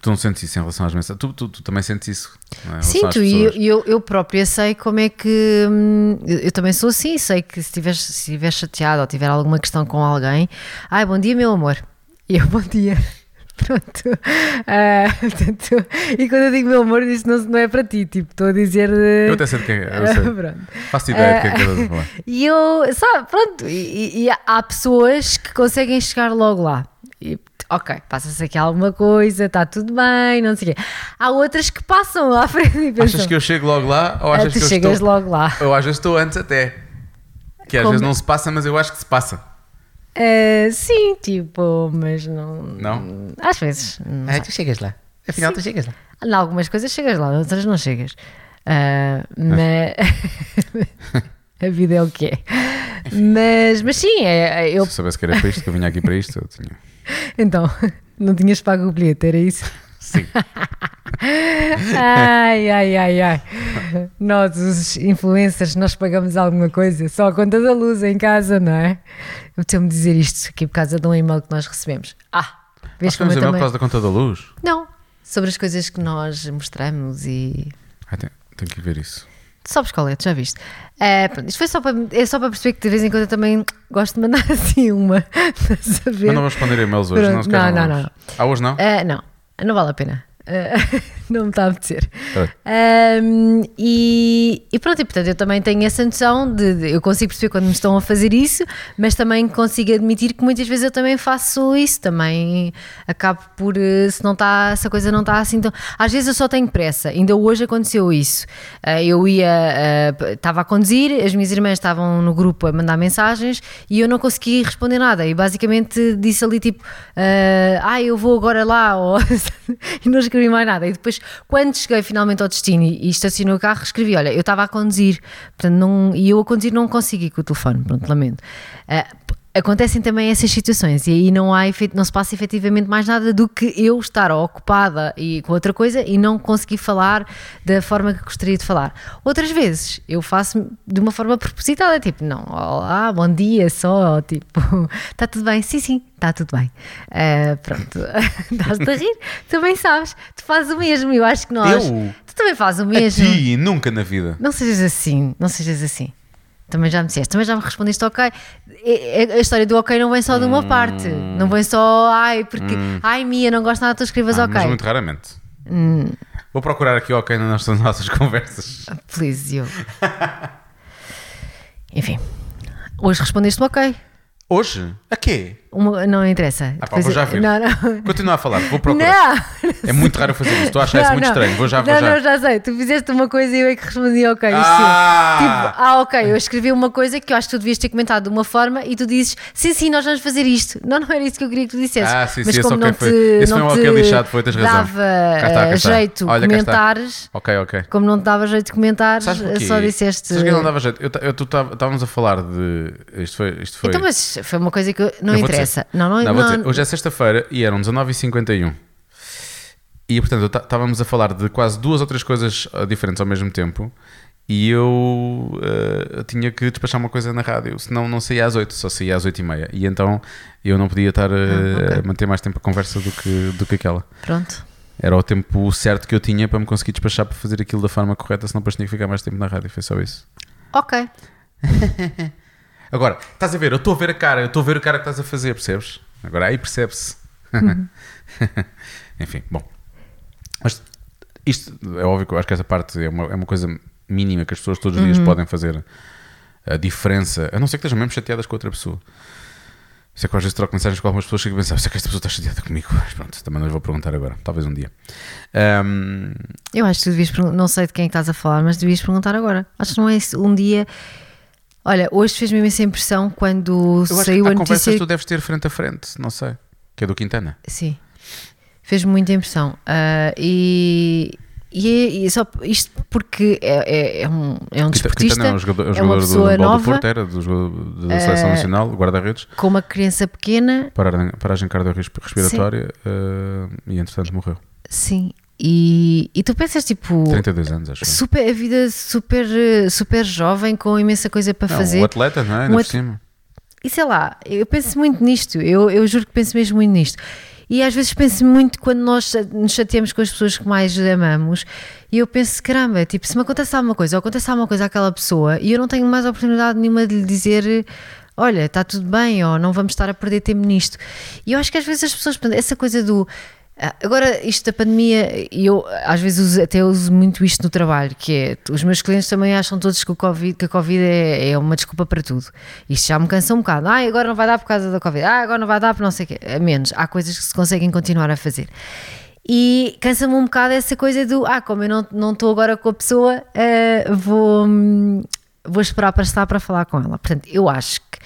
Tu não sentes isso em relação às mensagens? Tu, tu, tu também sentes isso? é? Sinto, e eu, eu, eu própria sei como é que. hum, Eu, eu também sou assim, sei que se estiver se estiver chateado ou tiver alguma questão com alguém, ai, bom dia, meu amor. E eu, bom dia. Pronto. Ah, portanto, e quando eu digo meu amor, isso não, não é para ti, tipo, estou a dizer. eh, Eu até sei do que é. Eu sei. Pronto. Faço ideia do que é que estás a falar. E eu, sabe, pronto, e, e- e há pessoas que conseguem chegar logo lá. E, ok, passa-se aqui alguma coisa, está tudo bem, não sei o quê. Há outras que passam lá à frente e pensam, Achas que eu chego logo lá ou "Ah, achas tu que eu chegas estou... logo lá. Ou às vezes estou antes até. Que às Como- vezes não se passa, mas eu acho que se passa. Eh, sim, tipo, mas não. Não? Às vezes. não sei. tu chegas lá. Afinal, tu chegas lá. Em algumas coisas chegas lá, outras não chegas. Ah, mas. A vida é o que é. Mas, mas sim, é, é- eu. Se eu soubesse que era para isto, que eu vinha aqui para isto, eu tinha. Então, não tinhas pago o bilhete, era isso? Sim. Ai, ai, ai, ai. Nós, os influencers, nós pagamos alguma coisa, só a conta da luz em casa, não é? Eu tenho-me dizer isto aqui por causa de um e-mail que nós recebemos. Ah, Nós vês como temos eu e-mail por também... causa da conta da luz. Não, sobre as coisas que nós mostramos e... Ai, tem- tenho que ver isso. Tu sabes qual é, tu já viste? É, pronto, isto foi só para, é só para perceber que de vez em quando eu também gosto de mandar assim uma? Mas não vamos responder e-mails hoje. Não, se calhar não, não, vamos. Ah, hoje não? Ah, não, não vale a pena. Não me está a apetecer. Ahm, e, e pronto, e portanto eu também tenho essa noção de, de- eu consigo perceber quando me estão a fazer isso, mas também consigo admitir que muitas vezes eu também faço isso, também acabo por eh, se não está, se a coisa não está assim tão. Às vezes eu só tenho pressa, ainda hoje aconteceu isso. Ah, eu ia, estava a conduzir, as minhas irmãs estavam no grupo a mandar mensagens e eu não consegui responder nada. E basicamente disse ali tipo, ah, eu vou agora lá, ou e não escrevi mais nada. E depois, quando cheguei finalmente ao destino e, estacionei o carro, escrevi: Olha, eu estava a conduzir, portanto, não, e eu a conduzir não consigo ir com o telefone, pronto, lamento. P- Acontecem também essas situações e aí não, há, não se passa efetivamente mais nada do que eu estar ocupada e com outra coisa e não conseguir falar da forma que gostaria de falar. Outras vezes eu faço de uma forma propositada, tipo, não, olá, bom dia, só, tipo, está tudo bem? Sim, sim, está tudo bem. Ah, pronto, estás-te a rir? Também sabes, tu fazes o mesmo, eu acho que nós. Eu? Tu também fazes o A mesmo. ti, nunca na vida. Não sejas assim, não sejas assim. Também já me disseste, também já me respondeste ok. E- e- A história do ok não vem só de uma parte, não vem só ai, porque ai Mia, não gosto nada que tu escrevas Ah, ok. Mas muito raramente. Vou procurar aqui ok nas nossas, nossas conversas. Please, you. Enfim, hoje respondeste-me ok. Hoje? A quê? Uma- não interessa. Ah, pá, vou já ver. Não, não. Continua a falar, vou procurar. Não! É muito raro fazer isso. Estou a achar isso muito estranho. Vou já, vou não, já. não, já sei. Tu fizeste uma coisa e eu é que respondi ok. Ah! sim. Tipo, ah, ok. Eu escrevi uma coisa que eu acho que tu devias ter comentado de uma forma e tu dizes sim, sim, nós vamos fazer isto. Não, não era isso que eu queria que tu dissesses. Ah, sim, Mas sim, esse como ok não foi- te, esse não foi um ok lixado, foi, tens razão. dava Cá está, cá eh, está. jeito Olha, comentares, Ok, ok. como não te dava jeito de comentares, só disseste. Sabes que não dava jeito? Eu, eu, tu estávamos a falar de. Isto foi. Isto foi... Então, mas foi uma coisa que eu- não Eu vou interessa. Não, não, Não, não- dizer. Hoje é sexta-feira e eram 19h51. E portanto, estávamos a falar de quase duas ou três coisas ah, diferentes ao mesmo tempo. E eu ah, tinha que despachar uma coisa na rádio, senão não saía às 8, só saía às 8 e meia. E então eu não podia estar ah, Ah, ok. a manter mais tempo a conversa do que, do que aquela. Pronto. Era o tempo certo que eu tinha para me conseguir despachar para fazer aquilo da forma correta, senão depois tinha que ficar mais tempo na rádio. Foi só isso. Ok. Agora, estás a ver, eu estou a ver a cara, eu estou a ver a cara que estás a fazer, percebes? Agora aí percebe-se. Enfim, bom. Mas isto é óbvio que eu acho que essa parte é uma, é uma coisa mínima que as pessoas todos os dias podem fazer a diferença, a não ser que estejam mesmo chateadas com outra pessoa. Isso é que eu às vezes troco mensagens com algumas pessoas que chego a pensar, sei que esta pessoa está chateada comigo. Mas pronto, também não lhe vou perguntar agora, talvez um dia. Ahm, Eu acho que tu devias não sei de quem é estás a falar, mas devias perguntar agora. Acho que não é um dia. Olha, hoje fez-me imensa impressão quando eu saiu a há conversas notícia. que tu deves ter frente a frente, não sei. Que é do Quintana. Sim, fez-me muita impressão. Ah, e, e, é- e só isto porque é, é, é um, é um desportista, é um jogador, é um é uma pessoa do, do, do nova, Porto, era do, jogador da Seleção Eh, Nacional, guarda-redes, com uma criança pequena, paragem, paragem cardiorrespiratória eh, e entretanto morreu. sim. E, e tu pensas tipo 32 anos, acho. super, a vida super, super jovem, com imensa coisa para Não, fazer. o atleta, não é? Ainda Um por at- cima. E sei lá, eu penso muito nisto, eu, eu juro que penso mesmo muito nisto. E às vezes penso muito quando nós nos chateamos com as pessoas que mais amamos, e eu penso, caramba, tipo, se me acontece alguma coisa, ou acontece alguma coisa àquela pessoa, e eu não tenho mais oportunidade nenhuma de lhe dizer, olha, está tudo bem, ou não vamos estar a perder tempo nisto. E eu acho que às vezes as pessoas, essa coisa do. Ah, Agora, isto da pandemia, eu às vezes uso- até uso muito isto no trabalho, que é, os meus clientes também acham todos que, o COVID, que a Covid é, é uma desculpa para tudo. Isto já me cansa um bocado. Ah, agora não vai dar por causa da Covid. Ah, agora não vai dar por não sei o quê. A menos, há coisas que se conseguem continuar a fazer. E cansa-me um bocado essa coisa do, ah, como eu não não estou agora com a pessoa, ah, vou, hum, vou esperar para estar para falar com ela. Portanto, eu acho que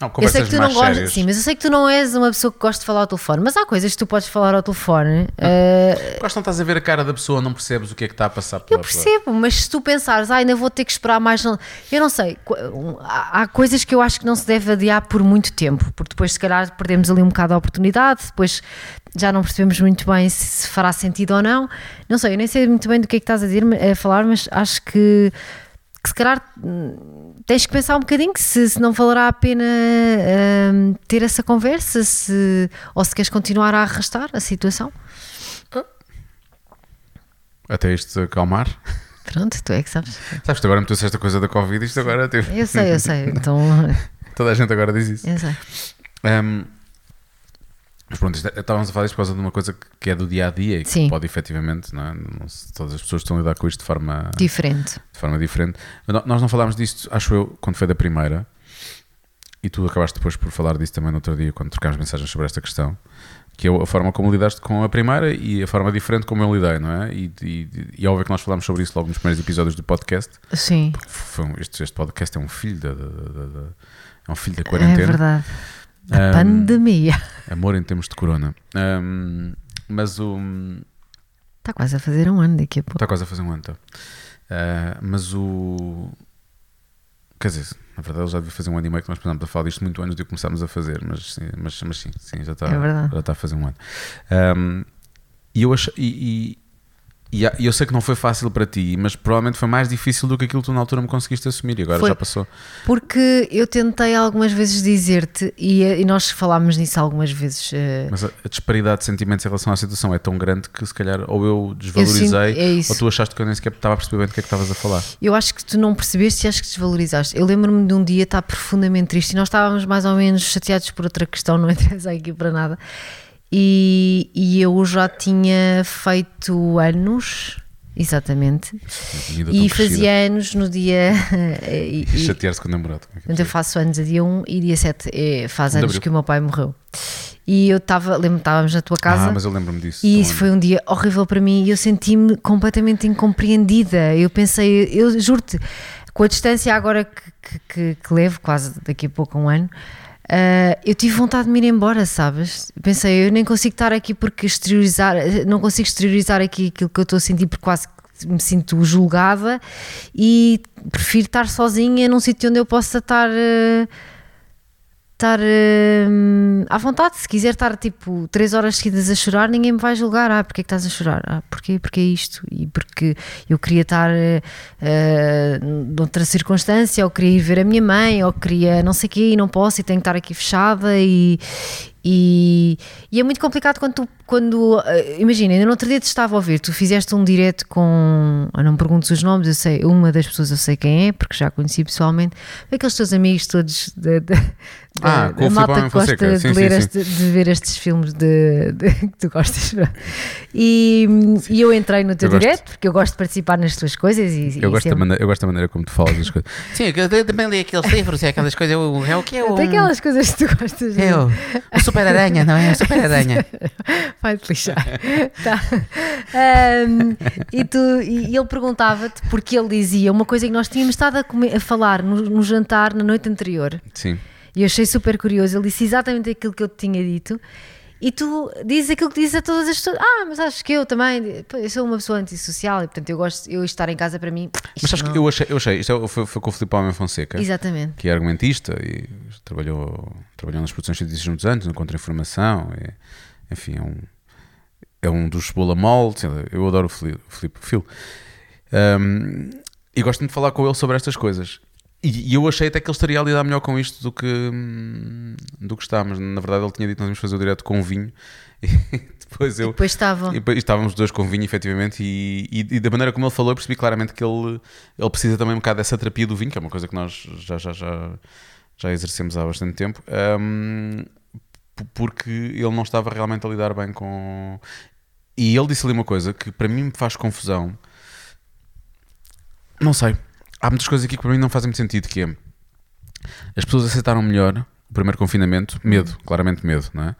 Não, Eu sei que tu não gostas, sim, mas eu sei que tu não és uma pessoa que gosta de falar ao telefone, mas há coisas que tu podes falar ao telefone. eh, Gosto não estás a ver a cara da pessoa, não percebes o que é que está a passar eu pela percebo, mas se tu pensares, ah, ainda vou ter que esperar mais. não-" Eu não sei, há há coisas que eu acho que não se deve adiar por muito tempo, porque depois, se calhar, perdemos ali um bocado a oportunidade, depois já não percebemos muito bem se, se fará sentido ou não. Não sei, eu nem sei muito bem do que é que estás a, dizer, a falar, mas acho que, que se calhar hum, tens que pensar um bocadinho se, se não valerá a pena hum, ter essa conversa, se, ou se queres continuar a arrastar a situação. Até isto acalmar. Pronto, tu é que sabes. Sabes, tu agora meteu-se esta coisa da Covid, isto agora tipo, Eu sei, eu sei. Então, toda a gente agora diz isso. eu sei. Um, mas pronto, é- estávamos a falar isto por causa de uma coisa que- é do dia a dia e que Sim. pode efetivamente, não é? Todas as pessoas estão a lidar com isto de forma, Diferente. de forma diferente. Mas Nós não falámos disto, acho eu, quando foi da primeira, e tu acabaste depois por falar disso também no outro dia, quando trocámos mensagens sobre esta questão, que é a forma como lidaste com a primeira e a forma diferente como eu lidei, não é? E, e, e é óbvio que nós falámos sobre isso logo nos primeiros episódios do podcast. Sim, Foi este, este podcast é um filho da, da- da- da- é um filho da é quarentena. verdade. A Um, pandemia. Amor em termos de corona. Um, mas o. Está quase a fazer um ano daqui a pouco. Está quase a fazer um ano, tá. Uh, mas o. Quer dizer, na verdade ele já devia fazer um ano e meio que nós começámos a falar disto muito antes de começarmos a fazer, mas, sim, mas, mas sim, sim, já está, É já está a fazer um ano. Um, e eu acho. E, e- eu sei que não foi fácil para ti, mas provavelmente foi mais difícil do que aquilo que tu na altura me conseguiste assumir e agora Foi. já passou. Porque eu tentei algumas vezes dizer-te, e, e nós falámos nisso algumas vezes. eh, Mas a, a disparidade de sentimentos em relação à situação é tão grande que se calhar ou eu sinto- desvalorizei é isso. ou tu achaste que eu nem sequer estava a perceber bem do que é que estavas a falar. Eu acho que tu não percebeste e acho que desvalorizaste. Eu lembro-me de um dia estar profundamente triste e nós estávamos mais ou menos chateados por outra questão, não interessa aqui para nada. E, e eu já tinha feito anos, exatamente, e fazia anos no dia. e- e- Chatear-se com o namorado. é é Portanto, eu faço anos a dia 1 e dia 7 é, faz anos abril. que o meu pai morreu. E eu estava, lembro-me, estávamos na tua casa. Ah, mas eu lembro-me disso. E Então, isso foi um dia horrível para mim e eu senti-me completamente incompreendida. Eu pensei, eu juro-te, com a distância agora que, que- que levo, quase daqui a pouco um ano, ah, eu tive vontade de me ir embora, sabes? Pensei, eu nem consigo estar aqui porque exteriorizar, não consigo exteriorizar aqui aquilo que eu estou a sentir porque quase me sinto julgada e prefiro estar sozinha num sítio onde eu possa estar. ah, estar hum, à vontade, se quiser estar tipo 3 horas seguidas a chorar, ninguém me vai julgar. Ah, porque é que estás a chorar? Ah, porquê? Porque é isto. E porque eu queria estar uh, noutra circunstância, ou queria ir ver a minha mãe, ou queria não sei o quê, e não posso, e tenho que estar aqui fechada. E, e, e é muito complicado quando tu, quando, uh, imagina, ainda no outro dia te estava a ouvir, tu fizeste um direto com, eu não me perguntes os nomes, eu sei, uma das pessoas eu sei quem é, porque já a conheci pessoalmente, aqueles teus amigos todos da, da, Ah, da- da malta que gosta de, Sim, ler sim, este- de ver estes filmes de, de- que tu gostas. E, e eu entrei no teu Eu gosto. direto, porque eu gosto de participar nas tuas coisas e, Eu e gosto, da sempre- maneira, eu gosto da maneira como tu falas das coisas. Sim, eu eu também li aqueles livros e aquelas coisas. É o que é o. Tem aquelas coisas que tu gostas de O Super-Aranha, não é? O Super-Aranha. Vai-te lixar. Tá. Ahm, e, tu, e ele perguntava-te, porque ele dizia uma coisa que nós tínhamos estado a, comer- a falar no, no jantar na noite anterior. Sim. E eu achei super curioso. Ele disse exatamente aquilo que eu te tinha dito. E tu dizes aquilo que dizes a todas as pessoas. Ah, mas acho que eu também. Eu sou uma pessoa antissocial e, portanto, eu gosto eu estar em casa para mim. Mas sabes que eu achei, eu achei isto é- foi, foi com o Filipe Homem Fonseca, Exatamente. que é argumentista e trabalhou, trabalhou nas produções científicas muitos anos, no Contra-Informação, enfim, é um, é um dos bola mole, sei lá, eu adoro o Fili- o Filipe Fil. Um, e gosto muito de falar com ele sobre estas coisas. E, e eu achei até que ele estaria a lidar melhor com isto do que, hum, do que está, mas na verdade ele tinha dito que nós íamos fazer o direto com vinho e depois eu, Depois estavam. e estávamos os dois com vinho, efetivamente, e, e- e da maneira como ele falou, eu percebi claramente que ele, ele precisa também um bocado dessa terapia do vinho, que é uma coisa que nós já, já, já, já exercemos há bastante tempo, p- porque ele não estava realmente a lidar bem com. E ele disse ali uma coisa que para mim me faz confusão. Não sei. Há muitas coisas aqui que para mim não fazem muito sentido, que é as pessoas aceitaram melhor o primeiro confinamento, medo, claramente medo, não é?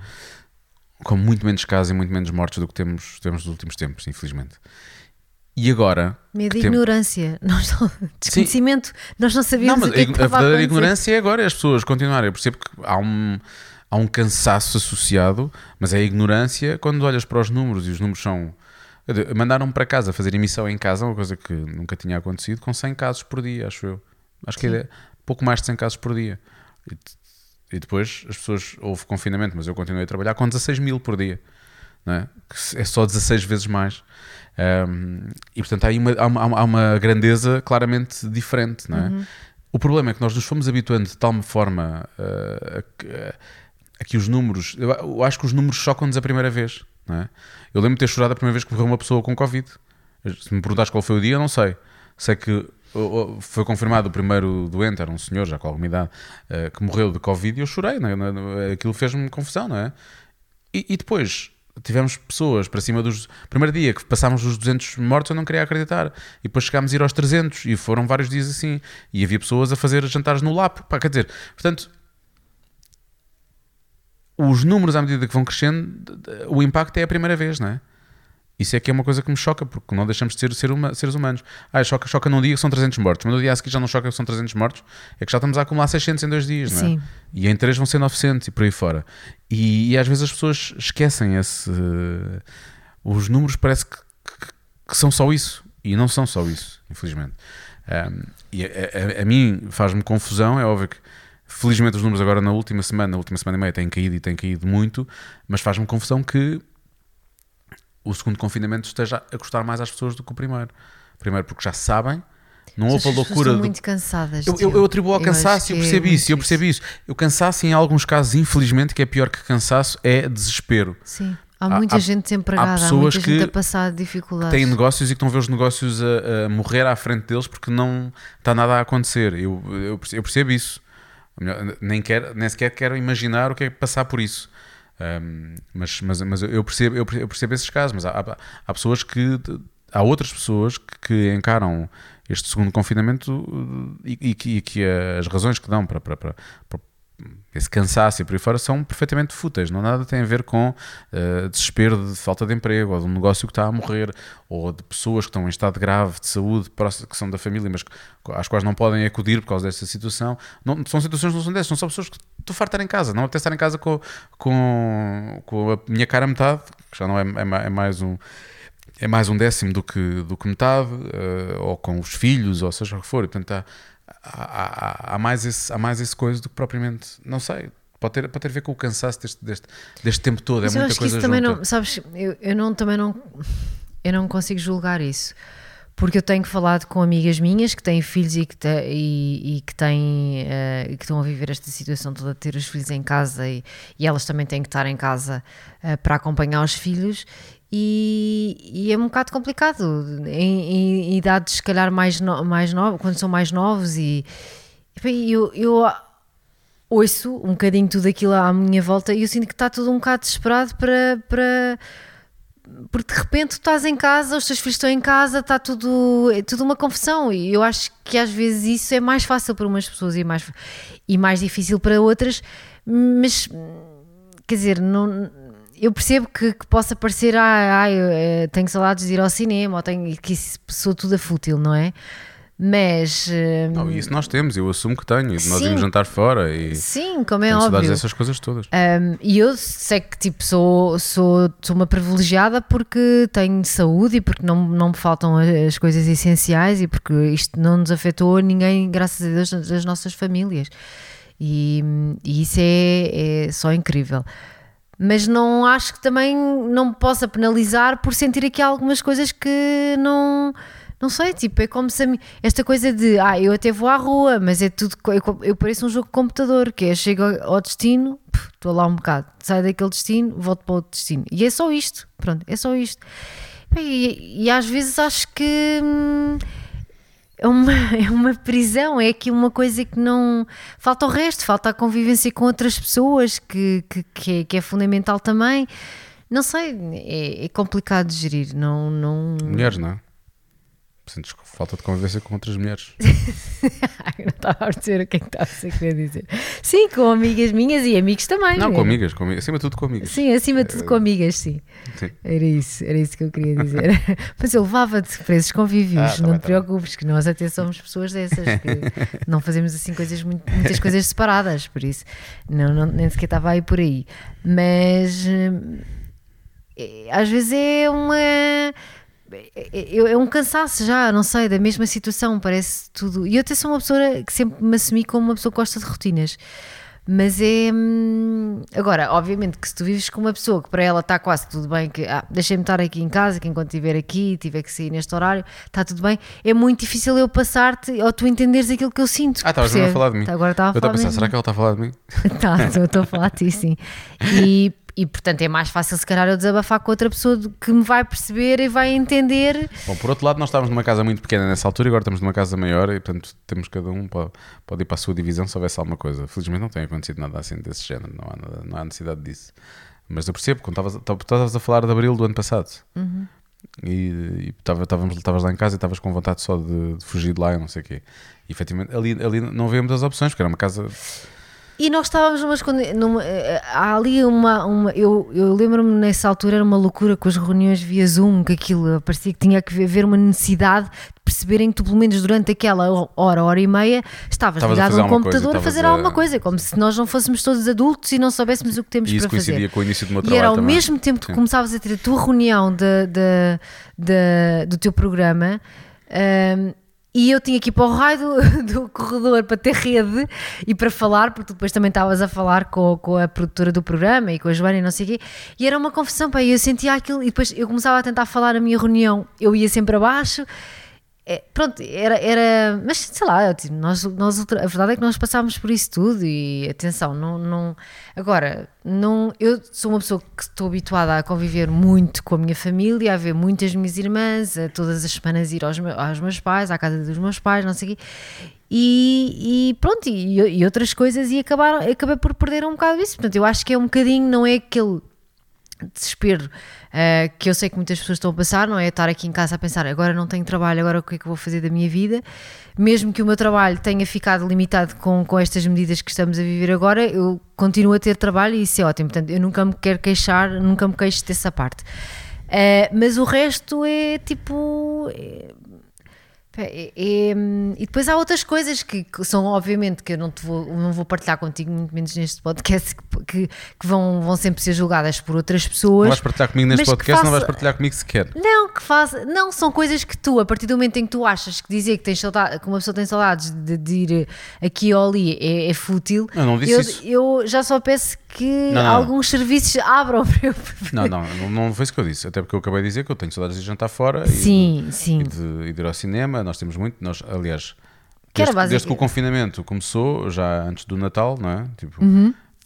Com muito menos casos e muito menos mortes do que temos, temos nos últimos tempos, infelizmente. E agora. Medo e ignorância. Nós não, desconhecimento. Nós não Não, sabíamos mas o que é que a, a a verdadeira acontecer. ignorância é agora, é as pessoas continuarem. Eu percebo que há um, há um cansaço associado, mas é a ignorância quando olhas para os números e os números são. Mandaram-me para casa fazer emissão em casa, uma coisa que nunca tinha acontecido, com 100 casos por dia, acho eu. Acho que Sim. é pouco mais de 100 casos por dia. E, e depois as pessoas, houve confinamento, mas eu continuei a trabalhar com 16 mil por dia. É? Que é só 16 vezes mais. Um, e portanto há, uma, há, uma, há uma grandeza claramente diferente. É? O problema é que nós nos fomos habituando de tal forma uh, a, que, a que os números. Eu acho que os números chocam-nos a primeira vez. É? Eu lembro de ter chorado a primeira vez que morreu uma pessoa com Covid. Se me perguntares qual foi o dia, eu não sei. Sei que foi confirmado o primeiro doente, era um senhor já com alguma idade, uh, que morreu de Covid e eu chorei. Não é? Aquilo fez-me confusão, não é? E, e depois tivemos pessoas para cima dos. Primeiro dia que passámos os 200 mortos, eu não queria acreditar. E depois chegámos a ir aos 300 e foram vários dias assim. E havia pessoas a fazer jantares no LAP. Pá, quer dizer, portanto, os números à medida que vão crescendo, o impacto é a primeira vez, não é? Isso é que é uma coisa que me choca, porque não deixamos de ser, ser uma, seres humanos. Ah, choca, choca num dia que são 300 mortos, mas no dia a seguir já não choca que são 300 mortos, é que já estamos a acumular 600 em dois dias, não é? Sim. E em três vão ser 900 e por aí fora. E, e às vezes as pessoas esquecem esse. Os números parece que, que- que são só isso. E não são só isso, infelizmente. Um, e a, a- a mim faz-me confusão, é óbvio que. Felizmente os números agora na última semana, na última semana e meia têm caído e têm caído muito, mas faz-me confusão que o segundo confinamento esteja a custar mais às pessoas do que o primeiro. Primeiro porque já sabem, não houve a loucura estão do muito cansadas. eu, eu, eu atribuo ao Eu cansaço, eu que é percebo isso, eu percebo isso. O cansaço, em alguns casos, infelizmente, que é pior que cansaço, é desespero. Sim. Há Há- muita há- gente desempregada, há, pessoas muita gente que a passar dificuldades. Têm negócios e que estão a ver os negócios a, a morrer à frente deles porque não está nada a acontecer. Eu, eu, eu percebo isso. Melhor, Nem, quero, nem sequer quero imaginar o que é passar por isso. Um, mas, mas, mas eu percebo, eu percebo, esses casos, mas há, há- pessoas que há outras pessoas que, que encaram este segundo confinamento uh, e, e que, e que as razões que dão para, para, para esse cansaço e por aí fora são perfeitamente fúteis, não nada tem a ver com uh, desespero de falta de emprego ou de um negócio que está a morrer ou de pessoas que estão em estado grave de saúde que são da família mas às quais não podem acudir por causa desta situação não, são situações que não são dessas, são só pessoas que estou farto de estar em casa, não apetece estar em casa com, com, com a minha cara a metade que já não é, é, é mais um é mais um décimo do que, do que metade, eh, ou com os filhos, ou seja o que for. E, portanto, há, há, há- há mais esse, há mais esse coisa do que propriamente, não sei, pode ter, pode ter a ver com o cansaço deste, deste, deste tempo todo. Mas é muita coisa também junta. não, sabes, eu, eu não, também não, eu não consigo julgar isso. Porque eu tenho falado com amigas minhas que têm filhos e que, te- e, e que têm e que estão a viver esta situação toda de ter os filhos em casa e, e elas também têm que estar em casa eh, para acompanhar os filhos e, e é um bocado complicado. Em, em idades se calhar mais, no, mais novas, quando são mais novos e, eu, eu ouço um bocadinho tudo aquilo à minha volta e eu sinto que está tudo um bocado desesperado para, para porque de repente tu estás em casa, os teus filhos estão em casa, está tudo, é tudo uma confusão e eu acho que às vezes isso é mais fácil para umas pessoas e mais, e mais difícil para outras, mas quer dizer, não, eu percebo que, que possa parecer, ah, ah, eu, eh, tenho saudades de ir ao cinema, ou tenho, que isso sou tudo a fútil, não é? Mas eh, Não, isso nós temos, eu assumo que tenho. e Nós Sim. íamos jantar fora e sim, como é óbvio. dessas coisas todas. Um, e eu sei que tipo, sou, sou, sou uma privilegiada porque tenho saúde e porque não, não me faltam as coisas essenciais e porque isto não nos afetou a ninguém, graças a Deus, das nossas famílias. E, e isso é, é só incrível. Mas não acho que também não me possa penalizar por sentir aqui algumas coisas que não. Não sei, tipo, é como se mim, esta coisa de ah, eu até vou à rua, mas é tudo. Eu, eu pareço um jogo de computador, que é chego ao destino, estou lá um bocado, saio daquele destino, volto para outro destino. E é só isto, pronto, é só isto. E, e às vezes acho que hum, é uma, é uma prisão, é aqui uma coisa que não. Falta o resto, falta a convivência com outras pessoas, que, que, que, é, que é fundamental também. Não sei, é, é complicado de gerir. Não, não... Mulheres, não é? Sentes falta de convivência com outras mulheres. Não estava a perceber o que é que estava a querer dizer. Sim, com amigas minhas e amigos também. Não, É. com amigas, com amigas. Acima de tudo com amigas. Sim, acima de tudo com amigas, sim. Sim. Era isso, era isso que eu queria dizer. Mas eu levava-te para esses convívios, Ah, tá não bem, te tá bem. preocupes, que nós até somos pessoas dessas, que não fazemos assim coisas, muitas coisas separadas, por isso não, não- nem sequer estava aí por aí. Mas é- às vezes é uma. É, é- é um cansaço já, não sei, da mesma situação, parece tudo. E eu até sou uma pessoa que sempre me assumi como uma pessoa que gosta de rotinas. Mas é. hum, Agora, obviamente que se tu vives com uma pessoa que para ela está quase tudo bem, que ah, deixei-me estar aqui em casa, que enquanto estiver aqui, tiver que sair neste horário, está tudo bem, é muito difícil eu passar-te ou tu entenderes aquilo que eu sinto. Ah, estavas mesmo a falar de mim. Agora estava a Eu estava falar a pensar, será que ela está a falar de mim? Tá, estou- estou a falar de ti, sim. E, e portanto é mais fácil se calhar eu desabafar com outra pessoa que me vai perceber e vai entender. Bom, por outro lado, nós estávamos numa casa muito pequena nessa altura e agora estamos numa casa maior e, portanto, temos cada um pode, pode ir para a sua divisão se houvesse alguma coisa. Felizmente não tem acontecido nada assim desse género, não há, não há necessidade disso. Mas eu percebo, quando estavas- a falar de abril do ano passado e, e estavas lá em casa e estavas com vontade só de, de fugir de lá e não sei o quê. E efetivamente ali, ali não havia muitas opções, porque era uma casa. E nós estávamos condi- numa, eh, há ali uma, uma eu, eu lembro-me nessa altura era uma loucura com as reuniões via Zoom, que aquilo parecia que tinha que haver uma necessidade de perceberem que tu pelo menos durante aquela hora, hora e meia estavas Estavas ligado a um coisa, computador a fazer a- alguma coisa, como se nós não fôssemos todos adultos e não soubéssemos o que temos E isso para fazer. coincidia com o início do meu E trabalho. era ao também. mesmo tempo que Sim. começavas a ter a tua reunião de, de- de- do teu programa. hum, e eu tinha que ir para o raio do, do corredor para ter rede e para falar, porque depois também estavas a falar com, com a produtora do programa e com a Joana e não sei o quê. E era uma confusão, pá, eu sentia aquilo. E depois eu começava a tentar falar na minha reunião, eu ia sempre abaixo. É, pronto, era, era. Mas sei lá, tipo, nós, nós, a verdade é que nós passámos por isso tudo e atenção, não. não agora, não, eu sou uma pessoa que estou habituada a conviver muito com a minha família, a ver muitas minhas irmãs, a todas as semanas ir aos, me- aos meus pais, à casa dos meus pais, não sei o quê. E, e pronto, e, e outras coisas, e acabaram, acabei por perder um bocado isso. Portanto, eu acho que é um bocadinho, não é aquele desespero uh, que eu sei que muitas pessoas estão a passar, não é estar aqui em casa a pensar agora não tenho trabalho, agora o que é que vou fazer da minha vida, mesmo que o meu trabalho tenha ficado limitado com, com estas medidas que estamos a viver agora, eu continuo a ter trabalho e isso é ótimo, portanto eu nunca me quero queixar, nunca me queixo dessa parte. Uh, mas o resto é tipo. é- é, hum, e depois há outras coisas que, que são, obviamente, que eu não, te vou, não vou partilhar contigo, muito menos neste podcast, que, que, vão, vão sempre ser julgadas por outras Não pessoas. vais partilhar comigo neste podcast, não vais partilhar comigo sequer. Não, que faz, não, são coisas que tu, a partir do momento em que tu achas que dizer que, tens saudade, que uma pessoa tem saudades de, de ir aqui ou ali é, é fútil, Eu não disse eu, isso. eu já só peço que Não, não. alguns serviços abram para eu. Não, não, não, não foi isso que eu disse. Até porque eu acabei de dizer que eu tenho saudades de jantar fora e, Sim, de, sim. e de, e de ir ao cinema. Nós temos muito. Nós, aliás, Que desde, basic- desde que o confinamento começou, já antes do Natal, não é? Tipo,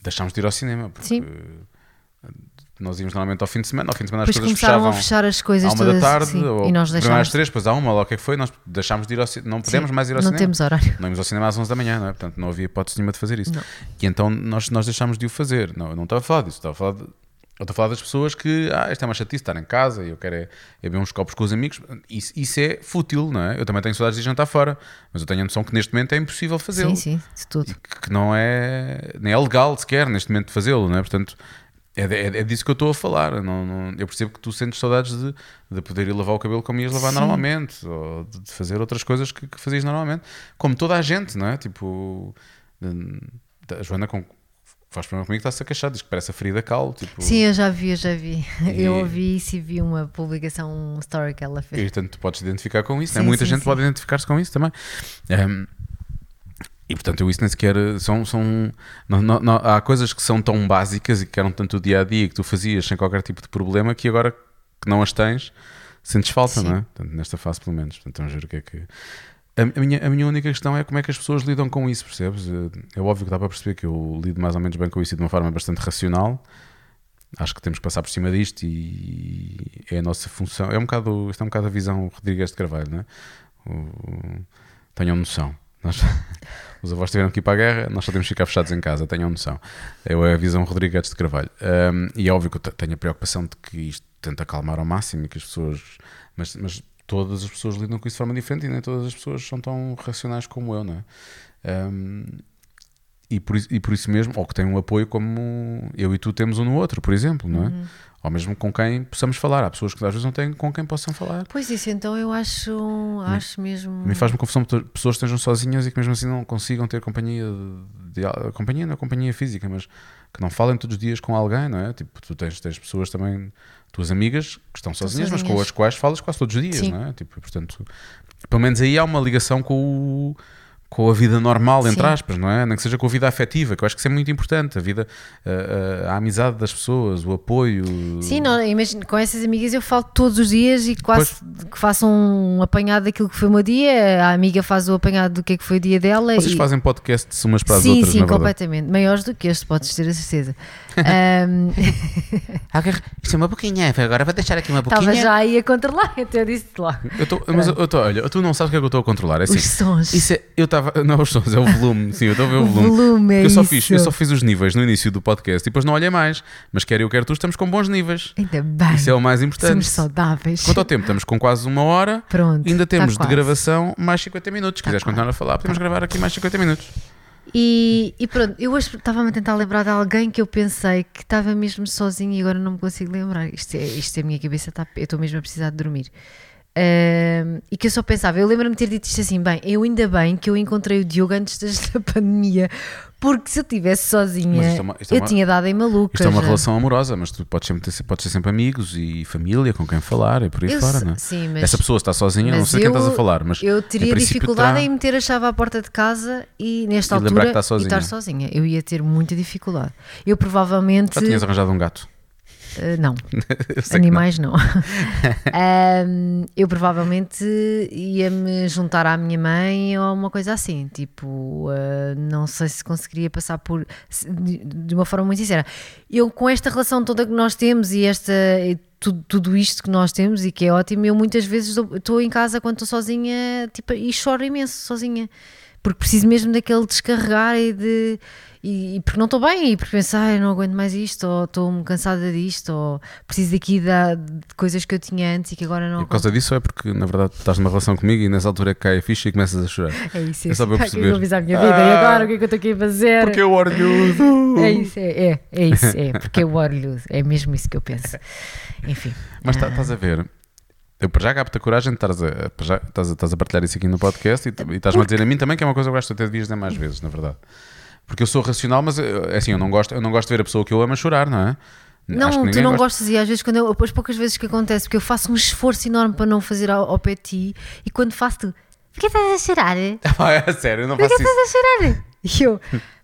deixámos de ir ao cinema. Porque Uhum. Sim. nós íamos normalmente ao fim de semana. Ao fim de semana as Depois coisas começaram fechavam a fechar as coisas à uma todas da tarde, sim, ou e nós primeiro às deixámos. três, depois à uma, lá o que é que foi, nós deixámos de ir ao cinema. Não podemos mais ir ao não cinema. temos horário. Não íamos ao cinema às 11 da manhã, não é? Portanto, não havia hipótese nenhuma de fazer isso. Não. E então nós, nós deixámos de o fazer. Não, eu não estava a falar disso, estava a falar de. Eu estou a falar das pessoas que, ah, isto é uma chatice, estar em casa e eu quero é, é beber uns copos com os amigos. Isso, isso é fútil, não é? Eu também tenho saudades de jantar fora, mas eu tenho a noção que neste momento é impossível fazê-lo. Sim, sim, de tudo. Que que não é, nem é legal sequer neste momento fazê-lo, não é? Portanto, é, é, é disso que eu estou a falar. Não, não- eu percebo que tu sentes saudades de, de poder ir lavar o cabelo como ias lavar Sim. normalmente, ou de, fazer outras coisas que, que fazias normalmente, como toda a gente, não é? Tipo, a Joana com, faz problema comigo, está-se a queixar, diz que parece a ferida cal. Tipo, Sim, eu já vi, eu já vi. E- Eu ouvi isso e vi uma publicação, um story que ela E fez. portanto tu podes identificar com isso, né? Sim, muita sim, gente sim. pode identificar-se com isso também. Um, e portanto eu isso nem sequer são, são não- não- não- há coisas que são tão básicas e que eram tanto o dia a dia que tu fazias sem qualquer tipo de problema que agora que não as tens sentes falta, Sim. não é? Portanto, nesta fase pelo menos. Portanto, vamos ver o que é que. A, minha, a minha única questão é como é que as pessoas lidam com isso, percebes? É óbvio que dá para perceber que eu lido mais ou menos bem com isso de uma forma bastante racional. Acho que temos que passar por cima disto e é a nossa função. É um bocado, isto é um bocado a visão Rodrigues de Carvalho, não é? Tenham noção. Nós, os avós tiveram que ir para a guerra, nós só temos que ficar fechados em casa, tenham noção. É a visão Rodrigues de Carvalho. Um, e é óbvio que eu te- tenho a preocupação de que isto tenta acalmar ao máximo e que as pessoas. Mas, mas todas as pessoas lidam com isso de forma diferente e nem todas as pessoas são tão racionais como eu, não é? Um, e, por, isso- e por isso mesmo, ou que têm um apoio como eu e tu temos um no outro, por exemplo, não é? Uhum. Ou mesmo com quem possamos falar. Há pessoas que às vezes não têm com quem possam falar. Pois isso, então eu acho, acho mesmo. Me faz-me confusão que pessoas estejam sozinhas e que mesmo assim não consigam ter companhia, de, de- companhia não é companhia física, mas que não falem todos os dias com alguém, não é? Tipo, tu tens, tens pessoas também, tuas amigas, que estão sozinhas, mas com as quais falas quase todos os dias, Sim. não é? Tipo, portanto, pelo menos aí há uma ligação com o- com a vida normal, entre Sim. aspas, não é? Nem que seja com a vida afetiva, que eu acho que isso é muito importante. A vida, a, a- a amizade das pessoas, o apoio. Sim, não, imagino, com essas amigas eu falo todos os dias e quase que façam um apanhado daquilo que foi o meu dia, a amiga faz o apanhado do que é que foi o dia dela. Vocês e... fazem podcasts umas para as sim, outras, sim, na verdade. completamente. Maiores do que este, podes ter a certeza. Ahm, Alguém- Isto é uma boquinha. Agora vou deixar aqui uma Estava boquinha. já aí a controlar, até eu disse lá. Eu tô, mas eu tô, olha, tu não sabes o que é que eu estou a controlar. É assim, Os sons. Isso é, eu estava. Não, os sons, é o volume. Sim, eu estou a ver o O volume. volume, é eu só, isso. fiz, eu só fiz os níveis no início do podcast e depois não olhei mais. Mas quer eu, quer tu, estamos com bons níveis. Ainda bem. Isso é o mais importante. Somos saudáveis. Quanto ao tempo, estamos com quase uma hora. Pronto, Ainda tá temos de gravação mais 50 minutos. Se Tá quiseres quase. continuar a falar, podemos gravar aqui mais 50 minutos. E, e pronto, eu hoje estava-me a tentar lembrar de alguém que eu pensei que estava mesmo sozinha e agora não me consigo lembrar. Isto é, isto é a minha cabeça, está, eu estou mesmo a precisar de dormir. Ahm, e que eu só pensava, eu lembro-me de ter dito isto assim: bem, eu ainda bem que eu encontrei o Diogo antes da pandemia, porque se eu estivesse sozinha, isto é uma- isto é eu uma- tinha dado em maluca. Isto é uma já. relação amorosa, mas tu podes, sempre ter, podes ter sempre amigos e família com quem falar e por aí Eu fora, se- não é? sim, mas- Essa pessoa está sozinha, não sei quem eu- estás a falar, mas Eu em teria princípio dificuldade terá- em meter a chave à porta de casa e nesta E altura e estar sozinha. Eu ia ter muita dificuldade. Eu provavelmente. Já tinhas arranjado um gato. Uh, não, não. animais não. Um, eu provavelmente ia me juntar à minha mãe ou uma coisa assim. Tipo, uh, não sei se conseguiria passar por. De uma forma muito sincera. Eu, com esta relação toda que nós temos e esta. Tudo, tudo isto que nós temos e que é ótimo, eu muitas vezes estou em casa quando estou sozinha tipo, e choro imenso sozinha porque preciso mesmo daquele descarregar e de. E, e porque não estou bem, e porque penso, ai, não aguento mais isto, ou estou-me cansada disto, ou preciso daqui da, de coisas que eu tinha antes e que agora não. E por causa disso é porque, na verdade, estás numa relação comigo e nessa altura é que cai a ficha e começas a chorar. É isso, é É só para eu perceber. Eu avisar a minha vida, e Ah, agora o que é que eu estou aqui a fazer? Porque eu orgulho. É isso, é, é, é isso, é, porque eu orgulho, é mesmo isso que eu penso. Enfim. Mas tá- Ah. estás a ver. Eu para já capto a coragem de estares a, estás a, estás a partilhar isso aqui no podcast e, e estás-me a dizer a mim também que é uma coisa que eu gosto até de dizer mais vezes, na verdade. Porque eu sou racional, mas eu- é assim, eu não gosto, eu não gosto de ver a pessoa que eu amo a chorar, não é? Não, tu não gosta. gostas e às vezes quando eu, as poucas vezes que acontece, porque eu faço um esforço enorme para não fazer ao, ao pé de ti e quando faço tu, por que estás a chorar? Ah, é sério, eu não Por que faço isso. estás a chorar? E eu,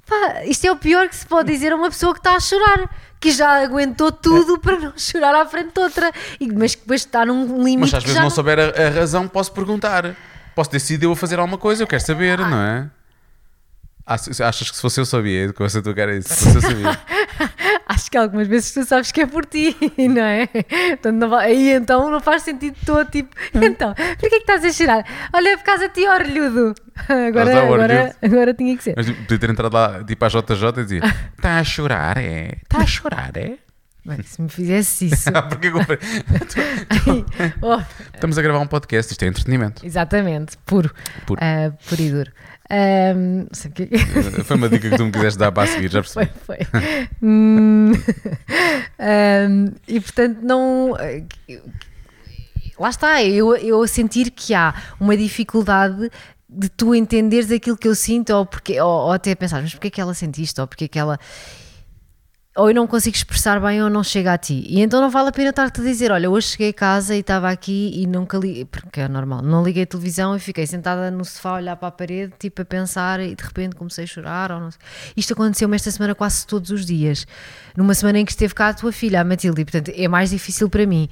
pá, isto é o pior que se pode dizer a uma pessoa que está a chorar, que já aguentou tudo para não chorar à frente de outra, e, mas que depois está num limite. Mas às vezes já não souber a, a razão, posso perguntar. Posso decidir eu a fazer alguma coisa, eu quero saber, Ah. não é? Achas que se fosse eu sabia? Que você tu quer isso? Se fosse eu sabia. Acho que algumas vezes tu sabes que é por ti, não é? Portanto, não aí então não faz sentido todo tipo, então, por que é que estás a chorar? Olha, é por causa de ti, orlhudo. Agora, agora, orlhudo. agora tinha que ser. Mas podia ter entrado lá, tipo à JJ e dizia: Está a chorar, é? Está a chorar, é? Bem, se me fizesse isso. Ah, porque eu comprei. Oh, Estamos a gravar um podcast, isto é entretenimento. exatamente, puro. Puro. Ah, puro e duro. Que Foi uma dica que tu me quiseste dar para a seguir, já Foi, percebi. foi. Hum, hum, e portanto, não. Lá está, eu, eu a sentir que há uma dificuldade de tu entenderes aquilo que eu sinto, ou, porque, ou, ou até pensar, mas porquê é que ela sente isto, ou porque é que ela. Ou eu não consigo expressar bem ou não chega a ti. E então não vale a pena estar-te a dizer: Olha, hoje cheguei a casa e estava aqui e nunca liguei, porque é normal, não liguei a televisão e fiquei sentada no sofá a olhar para a parede, tipo a pensar e de repente comecei a chorar. Ou não. Isto aconteceu-me esta semana quase todos os dias. Numa semana em que esteve cá a tua filha, a Matilde, e portanto é mais difícil para mim.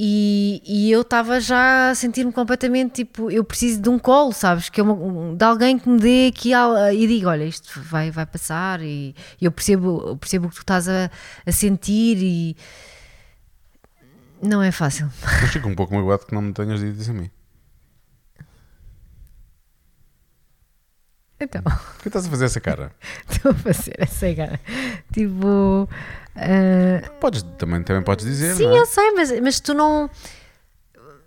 E, e eu estava já a sentir-me completamente tipo, eu preciso de um colo, sabes? Que é uma- um- de alguém que me dê aqui al- e diga: Olha, isto vai, vai passar. E, e eu percebo, eu percebo o que tu estás a, a sentir. E não é fácil. Mas fico um pouco magoado que não me tenhas dito isso a mim. Então, Por que estás a fazer essa cara? estou a fazer essa cara. Tipo. ah, Podes, também, também podes dizer, Sim, é? eu sei, mas, mas tu não.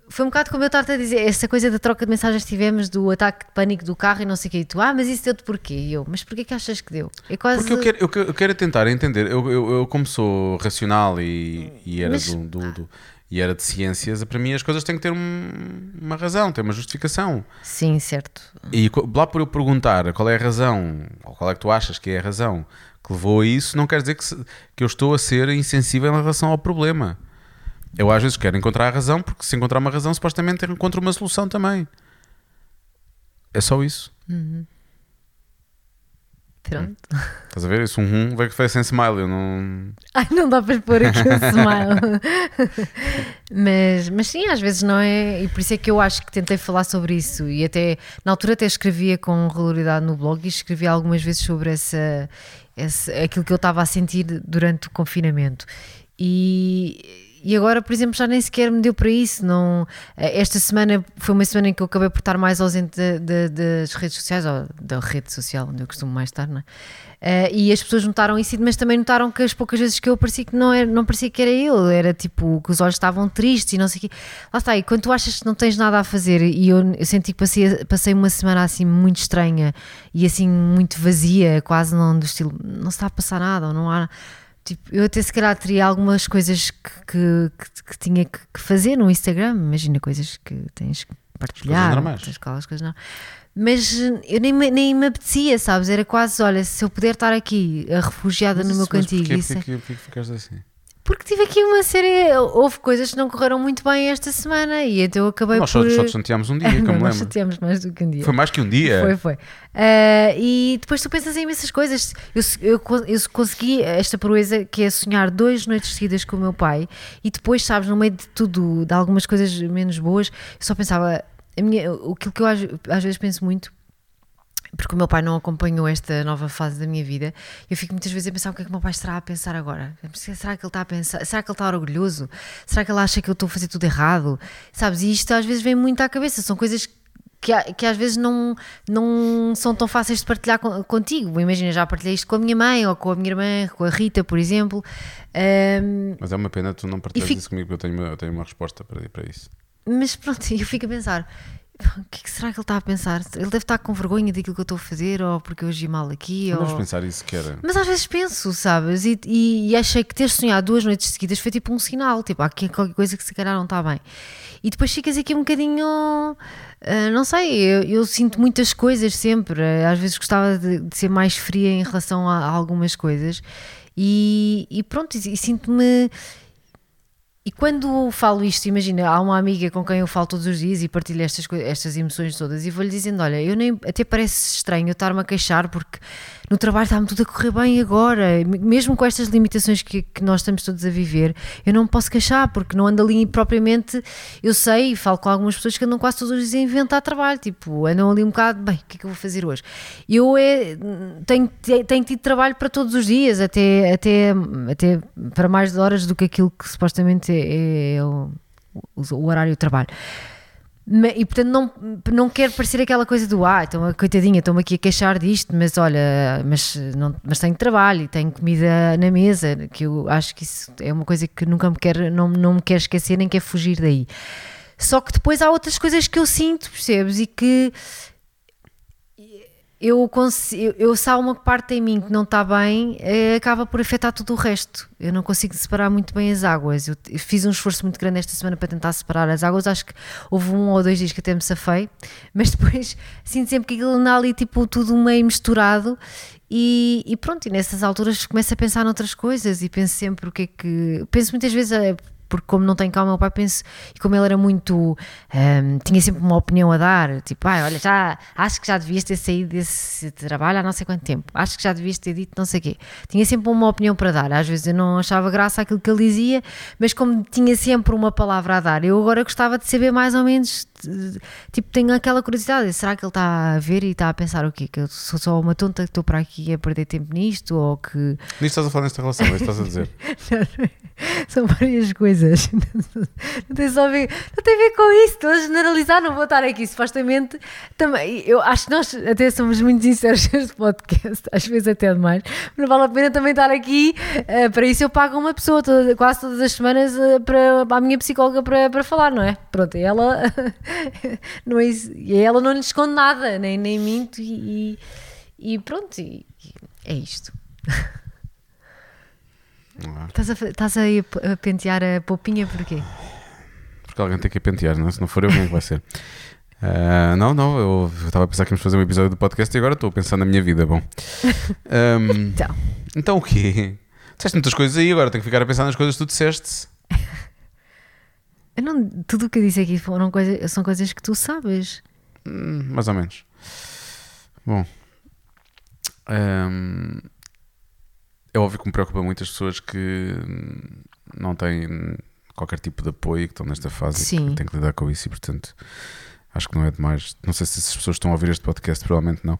foi um bocado como eu estava a dizer, essa coisa da troca de mensagens que tivemos do ataque de pânico do carro e não sei o que, e tu, ah, mas isso deu-te porquê? E eu, mas porquê que achas que deu? É quase. Porque eu quero, eu quero, eu quero tentar entender. Eu, eu, eu como sou racional e, e era Mas- do, do- do- e era de ciências, para mim as coisas têm que ter um- uma razão, ter uma justificação. Sim, certo. E lá por eu perguntar qual é a razão, ou qual é que tu achas que é a razão que levou a isso, não quer dizer que, se- que eu estou a ser insensível em relação ao problema. Eu às vezes quero encontrar a razão, porque se encontrar uma razão, supostamente encontro uma solução também. É só isso. Pronto. Estás a ver? Isso um rum veio que foi sem smile. Eu não. Ai, não dá para pôr aqui um smile. mas, mas sim, às vezes não é. E por isso é que eu acho que tentei falar sobre isso. E até, na altura, até escrevia com regularidade no blog e escrevia algumas vezes sobre essa, essa, aquilo que eu estava a sentir durante o confinamento. E. E agora, por exemplo, já nem sequer me deu para isso. Não, esta semana foi uma semana em que eu acabei por estar mais ausente das redes sociais, ou da rede social, onde eu costumo mais estar, não é? Eh, e as pessoas notaram isso, mas também notaram que as poucas vezes que eu apareci que não, era, não parecia que era eu, era tipo que os olhos estavam tristes e não sei o quê. Lá está, e quando tu achas que não tens nada a fazer, e eu, eu senti que passei, passei uma semana assim muito estranha e assim muito vazia, quase não do estilo, não se está a passar nada, ou não há. Tipo, eu até se calhar teria algumas coisas que, que, que- que tinha que, fazer no Instagram, imagina coisas que tens que partilhar, tens aquelas coisas não. Mas eh, eu nem, me- nem me apetecia, sabes? Era quase, olha, se eu puder estar aqui, a refugiada Mas no meu mas cantigo. Porquê, isso é- porquê, porquê que ficaste assim? Porque tive aqui uma série, houve coisas que não correram muito bem esta semana e então eu acabei Nós por. só, só te chateámos um dia, que eu não, me nós lembro. chateámos mais do que um dia. Foi mais que um dia. Foi, foi. Ah, e depois tu pensas em imensas coisas. Eu, eu, eu consegui esta proeza que é sonhar duas noites seguidas com o meu pai e depois, sabes, no meio de tudo, de algumas coisas menos boas, eu só pensava. A minha, aquilo que eu às, às vezes penso muito. Porque o meu pai não acompanhou esta nova fase da minha vida, eu fico muitas vezes a pensar o que é que o meu pai estará a pensar agora. Será que ele está a pensar? Será que ele está orgulhoso? Será que ele acha que eu estou a fazer tudo errado? Sabes? E isto às vezes vem muito à cabeça. São coisas que, que às vezes não, não são tão fáceis de partilhar con- contigo. Imagina, já partilhei isto com a minha mãe ou com a minha irmã, com a Rita, por exemplo. Ahm, Mas é uma pena tu não partilhas fico- isso comigo, porque eu tenho, uma- eu tenho uma resposta para, para isso. mas pronto, eu fico a pensar. O que, é que será que ele está a pensar? Ele deve estar com vergonha daquilo que eu estou a fazer, ou porque eu agi mal aqui, Não deves ou... pensar isso que era. Mas às vezes penso, sabes? E, e- e achei que ter sonhado duas noites seguidas foi tipo um sinal, tipo, há aqui qualquer coisa que se calhar não está bem. E depois ficas aqui um bocadinho, ah, não sei, eu, eu sinto muitas coisas sempre, às vezes gostava de, de ser mais fria em relação a, a algumas coisas e, e pronto, e, e sinto-me. E quando falo isto, imagina, há uma amiga com quem eu falo todos os dias e partilho estas, estas emoções todas e vou-lhe dizendo: Olha, eu nem, até parece estranho eu estar-me a queixar porque no trabalho está-me tudo a correr bem agora, mesmo com estas limitações que, que nós estamos todos a viver, eu não me posso queixar porque não ando ali propriamente. Eu sei, e falo com algumas pessoas que andam quase todos os dias a inventar trabalho, tipo, andam ali um bocado, bem, o que é que eu vou fazer hoje? Eu é, tenho, tenho tido trabalho para todos os dias, até, até, até para mais horas do que aquilo que supostamente é, é o- o horário de trabalho. E portanto não, não quero parecer aquela coisa do ah, então coitadinha, estou-me aqui a queixar disto, mas olha, mas, não, mas tenho trabalho e tenho comida na mesa, que eu acho que isso é uma coisa que nunca me quero, não, não me quero esquecer nem quero fugir daí. Só que depois há outras coisas que eu sinto, percebes? E que eu, consigo, eu, se há uma parte em mim que não está bem, eh, acaba por afetar tudo o resto. Eu não consigo separar muito bem as águas. Eu, eu fiz um esforço muito grande esta semana para tentar separar as águas. Acho que houve um ou dois dias que até me safei, mas depois sinto sempre que aquilo anda ali tipo tudo meio misturado. E, e pronto, e nessas alturas começo a pensar noutras coisas e penso sempre o que é que. Penso muitas vezes. Porque como não tem cá o meu pai, penso, e como ele era muito, hum, tinha sempre uma opinião a dar, tipo, ah, olha, já, acho que já devias ter saído desse trabalho há não sei quanto tempo, acho que já devias ter dito não sei o quê. Tinha sempre uma opinião para dar, às vezes eu não achava graça aquilo que ele dizia, mas como tinha sempre uma palavra a dar, eu agora gostava de saber mais ou menos, tipo, tenho aquela curiosidade, será que ele está a ver e está a pensar o quê? Que eu sou só uma tonta que estou para aqui a perder tempo nisto, ou que... Nisto estás a falar nesta relação, é estás a dizer. São várias coisas. Não tem só a ver, não tem a ver com isso. Estou a generalizar, não vou estar aqui. Supostamente, também, eu acho que nós até somos muito sinceros neste podcast, às vezes até demais, mas não vale a pena também estar aqui. eh, para isso, eu pago uma pessoa toda- quase todas as semanas eh, para, para a minha psicóloga para, para falar, não é? Pronto, e ela, não é isso, e ela não lhe esconde nada, nem, nem minto, e, e- e pronto, e- é isto. Não? Estás a, estás a, pentear a poupinha porquê? Porque alguém tem que a pentear, não é? Se não for eu, quem é vai ser? Ah, não, não, eu estava a pensar que íamos fazer um episódio do podcast e agora estou a pensar na minha vida. Bom, Ahm, Então, então o quê? Disseste muitas coisas aí, agora tenho que ficar a pensar nas coisas que tu disseste. Eu não, tudo o que eu disse aqui foram coisas, são coisas que tu sabes. Hum, mais ou menos. Bom, é óbvio que me preocupa muito as pessoas que não têm qualquer tipo de apoio, que estão nesta fase e Sim. que têm que lidar com isso e, portanto, acho que não é demais. Não sei se essas pessoas estão a ouvir este podcast, provavelmente não,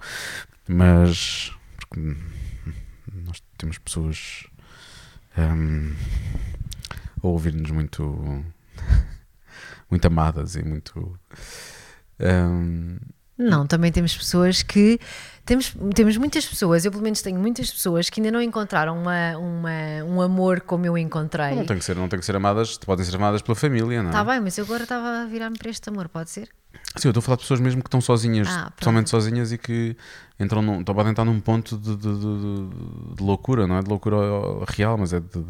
mas porque nós temos pessoas ahm, a ouvir-nos muito, muito amadas e muito. ahm, Não, também temos pessoas que. Temos, temos muitas pessoas, eu pelo menos tenho muitas pessoas que ainda não encontraram uma, uma, um amor como eu encontrei. Não tem que ser, não tem que ser amadas, podem ser amadas pela família, não é? Está bem, mas eu agora estava a virar-me para este amor, pode ser? Sim, eu estou a falar de pessoas mesmo que estão sozinhas, Ah, totalmente sozinhas e que entram num, estão- podem estar num ponto de, de- de- de loucura, não é de loucura real, mas é de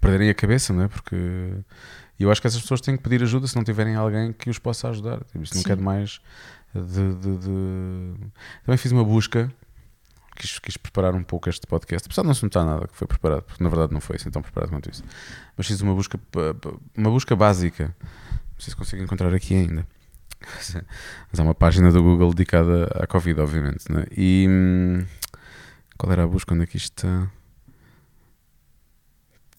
perderem a cabeça, não é? Porque eu acho que essas pessoas têm que pedir ajuda se não tiverem alguém que os possa ajudar. Tipo, Isto não quer mais de, de- de- Também fiz uma busca, quis, quis preparar um pouco este podcast, apesar de não se notar nada que foi preparado, porque na verdade não foi assim tão preparado quanto isso. Mas fiz uma busca, uma busca básica. Não sei se consigo encontrar aqui ainda. Mas há uma página do Google dedicada à Covid, obviamente. Né? E hum, qual era a busca? Onde é que isto está?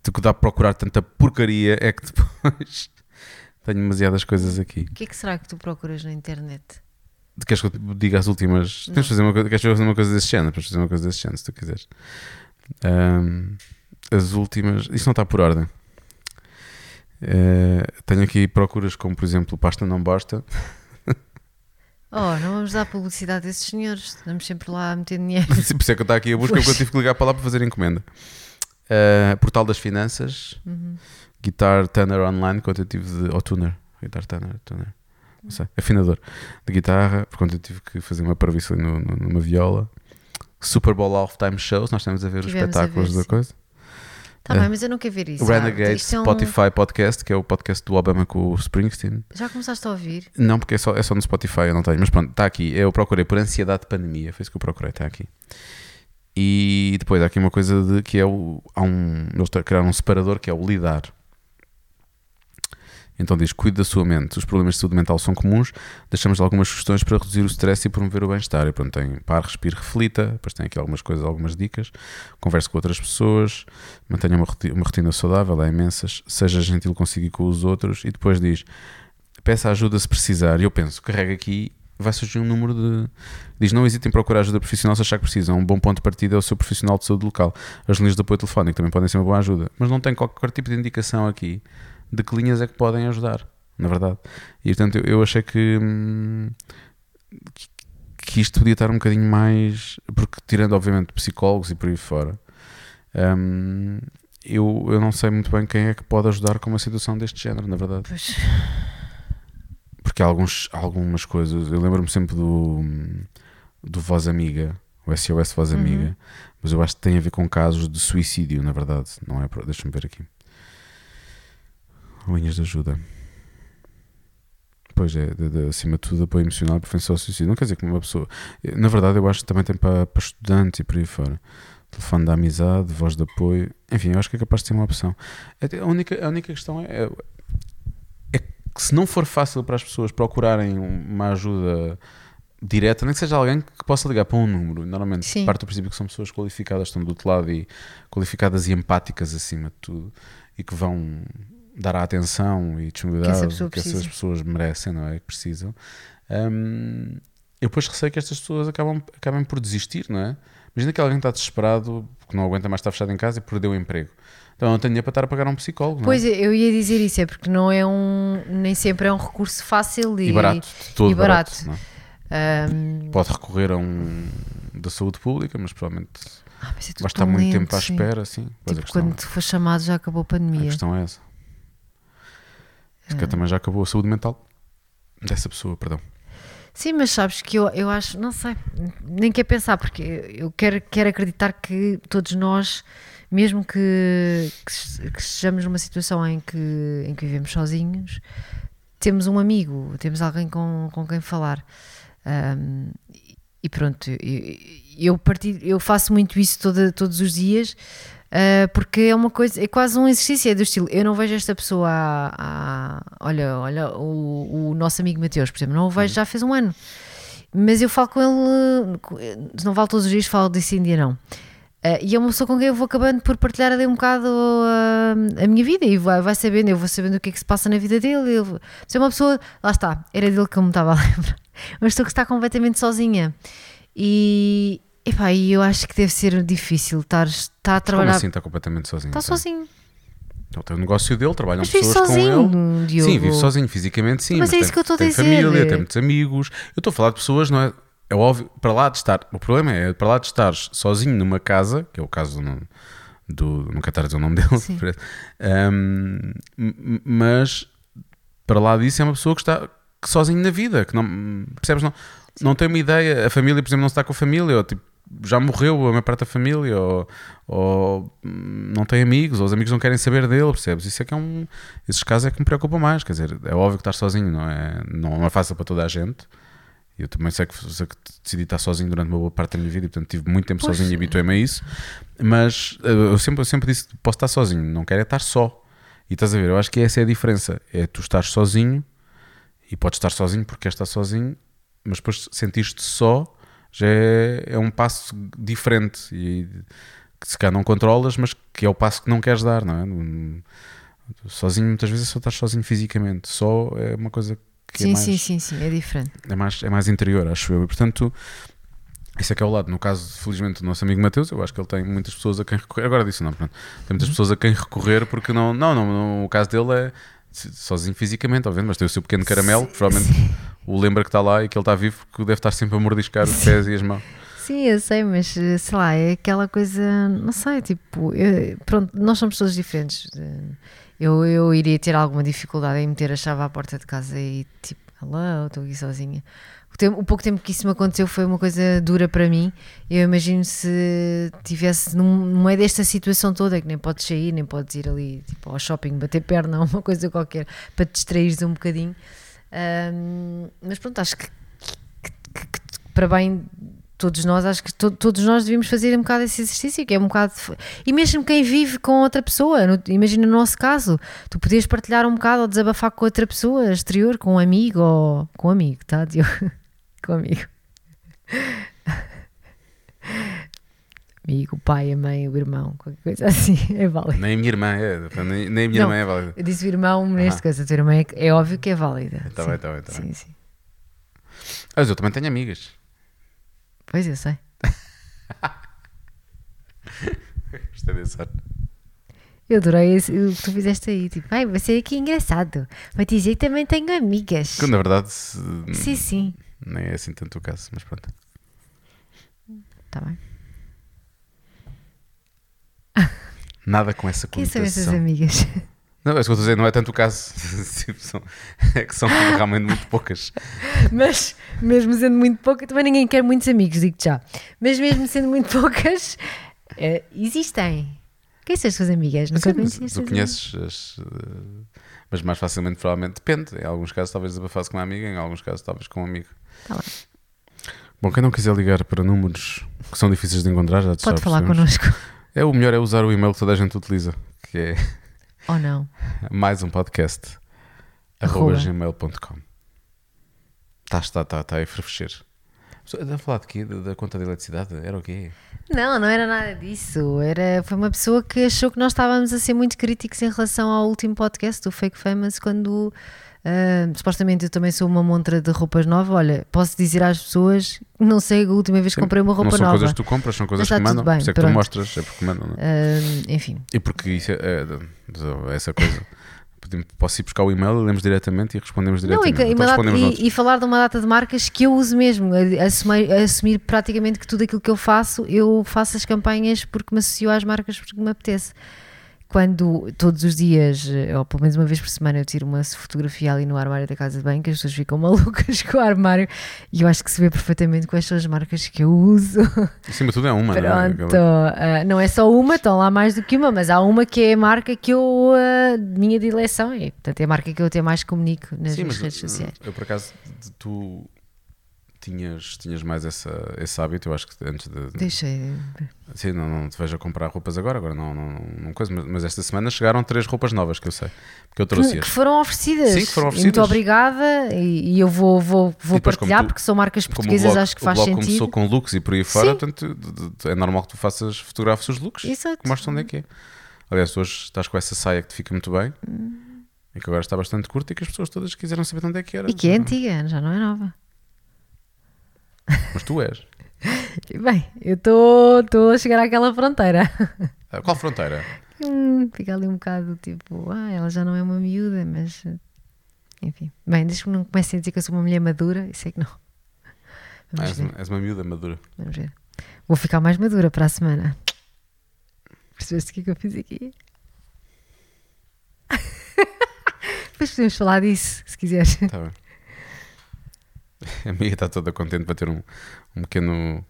De que dá para procurar tanta porcaria é que depois tenho demasiadas coisas aqui. O que é que será que tu procuras na internet? De Queres que eu diga as últimas? Não. Tens fazer uma, queres fazer uma coisa desse género? Podemos fazer uma coisa desse género se tu quiseres. Hum, as últimas. Isto não está por ordem. Eh, tenho aqui procuras como, por exemplo, pasta não basta. Oh, não vamos dar publicidade a esses senhores, estamos sempre lá a meter dinheiro. Por isso é que eu estou aqui a busca, porque eu tive que ligar para lá para fazer encomenda. Uh, Portal das Finanças, Uhum. Guitar Tuner Online, quanto eu tive de. Ou Tuner, Guitar Tuner, Tuner, não sei, afinador de guitarra, por quanto eu tive que fazer uma no- numa viola. Super Bowl Halftime Shows, nós estamos a ver os Tivemos a espetáculos ver, da sim. coisa. Está É. bem, mas eu não quero ver isso. Renegade isto é um- Spotify Podcast, que é o podcast do Obama com o Springsteen. Já começaste a ouvir? Não, porque é só, é só no Spotify, eu não tenho. Mas pronto, está aqui. Eu procurei por ansiedade de pandemia. Foi isso que eu procurei, está aqui. E depois há aqui uma coisa de que é o. Há um. Eles criaram um separador que é o lidar. Então diz: cuide da sua mente. Os problemas de saúde mental são comuns. Deixamos algumas sugestões para reduzir o stress e promover o bem-estar. E pronto, tem pare, respire, reflita. Depois tem aqui algumas coisas, algumas dicas. Converse com outras pessoas. Mantenha uma, roti- uma rotina saudável. Há imensas. Seja gentil consigo e com os outros. E depois diz: peça ajuda se precisar. E eu penso: carrega aqui. Vai surgir um número de. Diz: não hesitem em procurar ajuda profissional se achar que precisam. Um bom ponto de partida é o seu profissional de saúde local. As linhas de apoio telefónico também podem ser uma boa ajuda. Mas não tem qualquer tipo de indicação aqui de que linhas é que podem ajudar, na verdade. E portanto eu, eu achei que, hum, que, que isto podia estar um bocadinho mais. Porque, tirando obviamente psicólogos e por aí fora, hum, eu, eu não sei muito bem quem é que pode ajudar com uma situação deste género, na verdade. Pois. Porque há alguns, algumas coisas. Eu lembro-me sempre do, do Voz Amiga, o SOS Voz Uhum. Amiga, mas eu acho que tem a ver com casos de suicídio, na verdade. Não é? Deixa-me ver aqui. Linhas de ajuda. Pois é, de- de- acima de tudo, apoio emocional e prevenção ao suicídio. Não quer dizer que uma pessoa. Na verdade, eu acho que também tem para, para estudantes e por aí fora. Telefone da amizade, voz de apoio. Enfim, eu acho que é capaz de ser uma opção. Até A única, a única questão é, é que se não for fácil para as pessoas procurarem uma ajuda direta, nem que seja alguém que possa ligar para um número, normalmente Sim. parte do princípio que são pessoas qualificadas, estão do outro lado e qualificadas e empáticas acima de tudo e que vão dar a atenção e disponibilidade Que essa que essas pessoas merecem, não é? Que precisam. Hum, eu depois receio que estas pessoas acabam, acabem por desistir, não é? Imagina que alguém está desesperado porque não aguenta mais estar fechado em casa e perdeu o emprego. Então não tem dinheiro para estar a pagar um psicólogo. não é? Pois eu ia dizer isso, é porque não é um. nem sempre é um recurso fácil e, E barato, todo e barato. barato. é? Ahm, Pode recorrer a um da saúde pública, mas provavelmente ah, mas é vai estar muito lento, tempo à sim. espera. Sim. A, Tipo, quando tu for chamado já acabou a a pandemia. questão é essa. Se calhar também já acabou a saúde mental dessa pessoa, perdão. Sim, mas sabes que eu, eu acho, não sei, nem quero pensar, porque eu quero, quero acreditar que todos nós, mesmo que, que estejamos numa situação em que, em que vivemos sozinhos, temos um amigo, temos alguém com, com quem falar. Ahm, e pronto, eu, eu, partilho- eu faço muito isso toda- todos os dias. Ah, porque é uma coisa, é quase um exercício, é do estilo. Eu não vejo esta pessoa há, há- olha, olha, o, o nosso amigo Mateus, por exemplo, não o vejo já fez um ano, mas eu falo com ele, se não falo todos os dias, falo desse dia não. Ah, e é uma pessoa com quem eu vou acabando por partilhar ali um bocado ah, a minha vida e vai, vai sabendo, eu vou sabendo o que é que se passa na vida dele. Ele, mas é uma pessoa, lá está, era dele que eu me estava a lembrar, uma pessoa que está completamente sozinha. E, epá, e eu acho que deve ser difícil estar, estar a Como trabalhar. assim está completamente sozinho? Está Então, sozinho. Ele tem o negócio dele, trabalham Mas pessoas com ele. sozinho, Diogo. Sim, vive sozinho fisicamente, sim. Mas é tem, isso que eu estou a tem dizer. família, tem muitos amigos. Eu estou a falar de pessoas, não é? É óbvio, para lá de estar. O problema é, para lá de estar sozinho numa casa, que é o caso do. do quero estar a dizer o nome dele, Sim. parece. Ahm, m- mas para lá disso é uma pessoa que está sozinho na vida, que não. Percebes? Não, não tem uma ideia. A família, por exemplo, não está com a família, ou tipo. Já morreu a maior parte da família, ou, ou hum, não tem amigos, ou os amigos não querem saber dele, percebes? Isso é que é um. Esses casos é que me preocupa mais. Quer dizer, é óbvio que estar sozinho não é, não é fácil para toda a gente. Eu também sei que, sei que decidi estar sozinho durante uma boa parte da minha vida e, portanto, tive muito tempo Pois. sozinho e habituei-me a isso. Mas eh, eu sempre, eu sempre disse posso estar sozinho, não quero é estar só. E estás a ver, eu acho que essa é a diferença. É tu estar sozinho e podes estar sozinho porque queres estar sozinho, mas depois sentir-te só já é, é um passo diferente e que se calhar não controlas, mas que é o passo que não queres dar, não é? Sozinho, muitas vezes, é só estar sozinho fisicamente. Só é uma coisa que é Sim, mais sim, sim, sim, é diferente. é mais, é mais interior, acho eu. E, portanto, esse é que é o lado. No caso, felizmente, do nosso amigo Mateus, eu acho que ele tem muitas pessoas a quem recorrer. Agora disse não, pronto. Tem muitas pessoas a quem recorrer porque não, não, não, não, o caso dele é sozinho fisicamente, obviamente, mas tem o seu pequeno caramelo, provavelmente o lembra que está lá e que ele está vivo, porque deve estar sempre a mordiscar os pés e as mãos. Sim, eu sei, mas eh, sei lá, é aquela coisa, não sei, tipo, eu- pronto, nós somos todos diferentes. Eh, Eu, eu iria ter alguma dificuldade em meter a chave à porta de casa e tipo, hello, estou aqui sozinha. O, tempo- o pouco tempo que isso me aconteceu foi uma coisa dura para mim. Eu imagino se tivesse num, no meio desta situação toda, que nem podes sair, nem podes ir ali tipo, ao shopping, bater perna uma coisa qualquer, para te distraires um bocadinho. Ahm, mas pronto, acho que, que- que- que- para bem todos nós, acho que to- todos nós devíamos fazer um bocado esse exercício, que é um bocado. E mesmo quem vive com outra pessoa, no- imagina no nosso caso, tu podias partilhar um bocado ou desabafar com outra pessoa exterior, com um amigo ou com um amigo, tá, com um amigo. Amigo, o pai, a mãe, o irmão, qualquer coisa assim, é válido. Nem a minha irmã é, nem, nem a minha Não. irmã é válida. Eu disse o irmão, neste caso, a tua irmã é, é óbvio que é válida. Tá sim. bem, tá bem, tá sim, bem. sim. Mas eu também tenho amigas. Pois eu sei. Gostei desse ar. Eu adorei esse- o que tu fizeste aí. Tipo, ai, vai ser aqui engraçado. Vai dizer que também tenho amigas. Que na verdade se- Sim, sim. nem é assim tanto o caso, mas pronto. Tá bem. Nada com essa Quem são essas conotação. amigas? Não, é isso que eu estou a dizer, não é tanto o caso. Tipo, é que são realmente muito poucas. Mas, mesmo sendo muito poucas, também ninguém quer muitos amigos, digo-te já. Mas mesmo sendo muito poucas, eh, existem. Quem são as tuas amigas? Nunca Sim, conheci as tu conheces, as, eh, mas mais facilmente, provavelmente, depende. Em alguns casos, talvez desabafasse com uma amiga, em alguns casos, talvez com um amigo. Tá bem. Bom, quem não quiser ligar para números que são difíceis de encontrar, já, Pode já falar percebemos. connosco. É o melhor é usar o e-mail que toda a gente utiliza, que é Ou não? mais um podcast Arroba. gmail.com. Tá, está, está, está a fervescer. Estás a falar de quê? Da, da conta de eletricidade? Era o quê? Não, não era nada disso. Era, foi uma pessoa que achou que nós estávamos a ser muito críticos em relação ao último podcast do Fake Famous, quando ah, supostamente eu também sou uma montra de roupas nova. Olha, posso dizer às pessoas, não sei a última vez que comprei uma roupa não são nova. coisas que tu compras, são coisas que mandam. bem, por isso é que tu mostras, é porque mandam. não é? Ah, enfim, E porque isso é, é- essa coisa. Posso ir buscar o e-mail, lemos diretamente e respondemos Não, e, diretamente. e uma Então data- respondemos e- outros. e falar de uma data de marcas que eu uso mesmo, assumir, assumir praticamente que tudo aquilo que eu faço, eu faço as campanhas porque me associo às marcas porque me apetece. Quando todos os dias, eh, ou pelo menos uma vez por semana, eu tiro uma fotografia ali no armário da casa de banho, que as pessoas ficam malucas com o armário, e eu acho que se vê perfeitamente quais são as marcas que eu uso. Acima de tudo é uma. não é? Pronto, ah, não é só uma, estão lá mais do que uma, mas há uma que é a marca que eu, ah, minha de eleição, é, portanto é a marca que eu até mais comunico nas Sim, minhas redes uh, sociais. eu por acaso de- tu tinhas, tinhas mais essa, esse hábito, eu acho que antes de. Deixei. Sim, não, não te vejo a comprar roupas agora, agora não, não, não, coisa, mas, mas esta semana chegaram três roupas novas que eu sei. Porque eu Que, trouxe-as. que foram oferecidas. Sim, que foram oferecidas. Muito obrigada e, e eu vou, vou, vou depois, partilhar tu- porque são marcas portuguesas, blog, acho que faz sentido. começou com looks e por aí fora, Sim. portanto é normal que tu faças, fotografes os looks Exato. que mostras onde é que é. Aliás, hoje estás com essa saia que te fica muito bem e que agora está bastante curta e que as pessoas todas quiseram saber de onde é que era. E que é antiga, já não é nova. Mas tu és. Bem, eu estou a chegar àquela fronteira. Ah, Qual fronteira? Hum, fica ali um bocado tipo, ah, ela já não é uma miúda, mas enfim. Bem, desde que não comecem a dizer que eu sou uma mulher madura, isso é que não. Ah, és, uma, és uma miúda madura. vamos ver. Vou ficar mais madura para a semana. Percebeste o que é que eu fiz aqui? Depois podemos falar disso, se quiseres. Está bem. A amiga está toda contente para ter um, um pequeno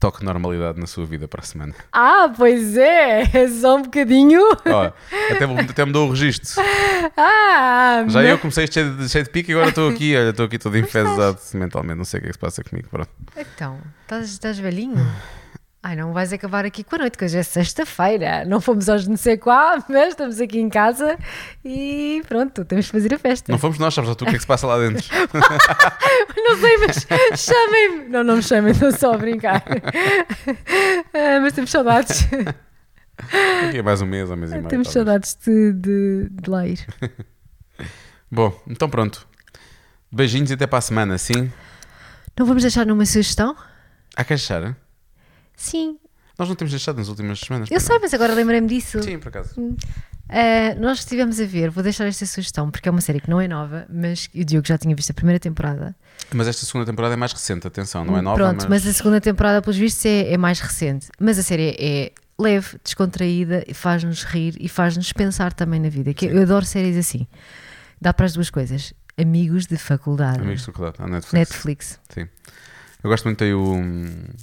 toque de normalidade na sua vida para a semana. Ah, pois é, é só um bocadinho. Ó, até, até mudou o registro. Ah, Já mas- eu comecei cheio de, cheio de pique e agora estou aqui, olha, estou aqui todo enfesado mentalmente. Não sei o que é que se passa comigo. Pronto. Então, estás, estás velhinho? Ai, não vais acabar aqui com a noite, que hoje é sexta-feira. Não fomos aos não sei qual, mas estamos aqui em casa e pronto, temos que fazer a festa. Não fomos nós, sabes lá tu o que é que se passa lá dentro. Não sei, mas chamem-me. Não, não me chamem, estou só a brincar. Ah, mas temos saudades. Aqui é mais um mês, um mês e meio. temos talvez. saudades de, de, de lá ir. Bom, então pronto. Beijinhos e até para a semana, sim? Não vamos deixar numa sugestão? Há que achar? Sim, Nós não temos deixado nas últimas semanas. eu sei, não? mas agora lembrei-me disso. Sim, por acaso. Uh, nós estivemos a ver, vou deixar esta sugestão porque é uma série que não é nova, mas o Diogo já tinha visto a primeira temporada. Mas esta segunda temporada é mais recente, atenção, não é nova, Pronto, mas... mas... a segunda temporada, pelos vistos, é, é mais recente. Mas a série é leve, descontraída, faz-nos rir e faz-nos pensar também na vida. Que eu adoro séries assim. Dá para as duas coisas. Amigos de faculdade. Amigos de faculdade, à Netflix. Netflix. Sim. Eu gosto muito aí o.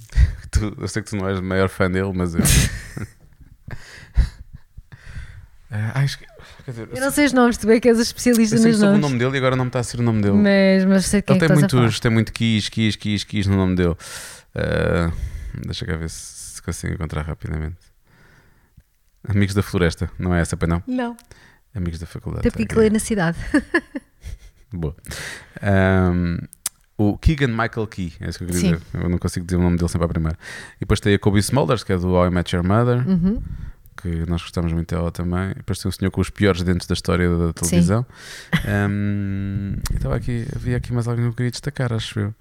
tu- eu sei que tu não és o maior fã dele, mas eu. Ah, esque- dizer, Eu não sei os nomes, tu é que és especialista eu sei nos que soube o nomes. nome dele e agora não me está a ser o nome dele. Mas, mas sei quem Ele é tem que estás a muitos, tem muito quis, quis, quis, quis no nome dele. Ah, deixa cá ver se, se consigo encontrar rapidamente. Amigos da Floresta, não é essa, pai não? Não, Amigos da Faculdade. até porque aqui. aquilo é na cidade. Boa. Ahm, o Keegan Michael Key, é isso que eu queria Sim. dizer. Eu não consigo dizer o nome dele sempre à primeira. E depois tem a Kobe Smulders, que é do How I Met Your Mother, Uhum. que nós gostamos muito dela também. E depois tem um senhor com os piores dentes da história da televisão. E estava aqui, havia aqui mais alguém que eu queria destacar, acho eu.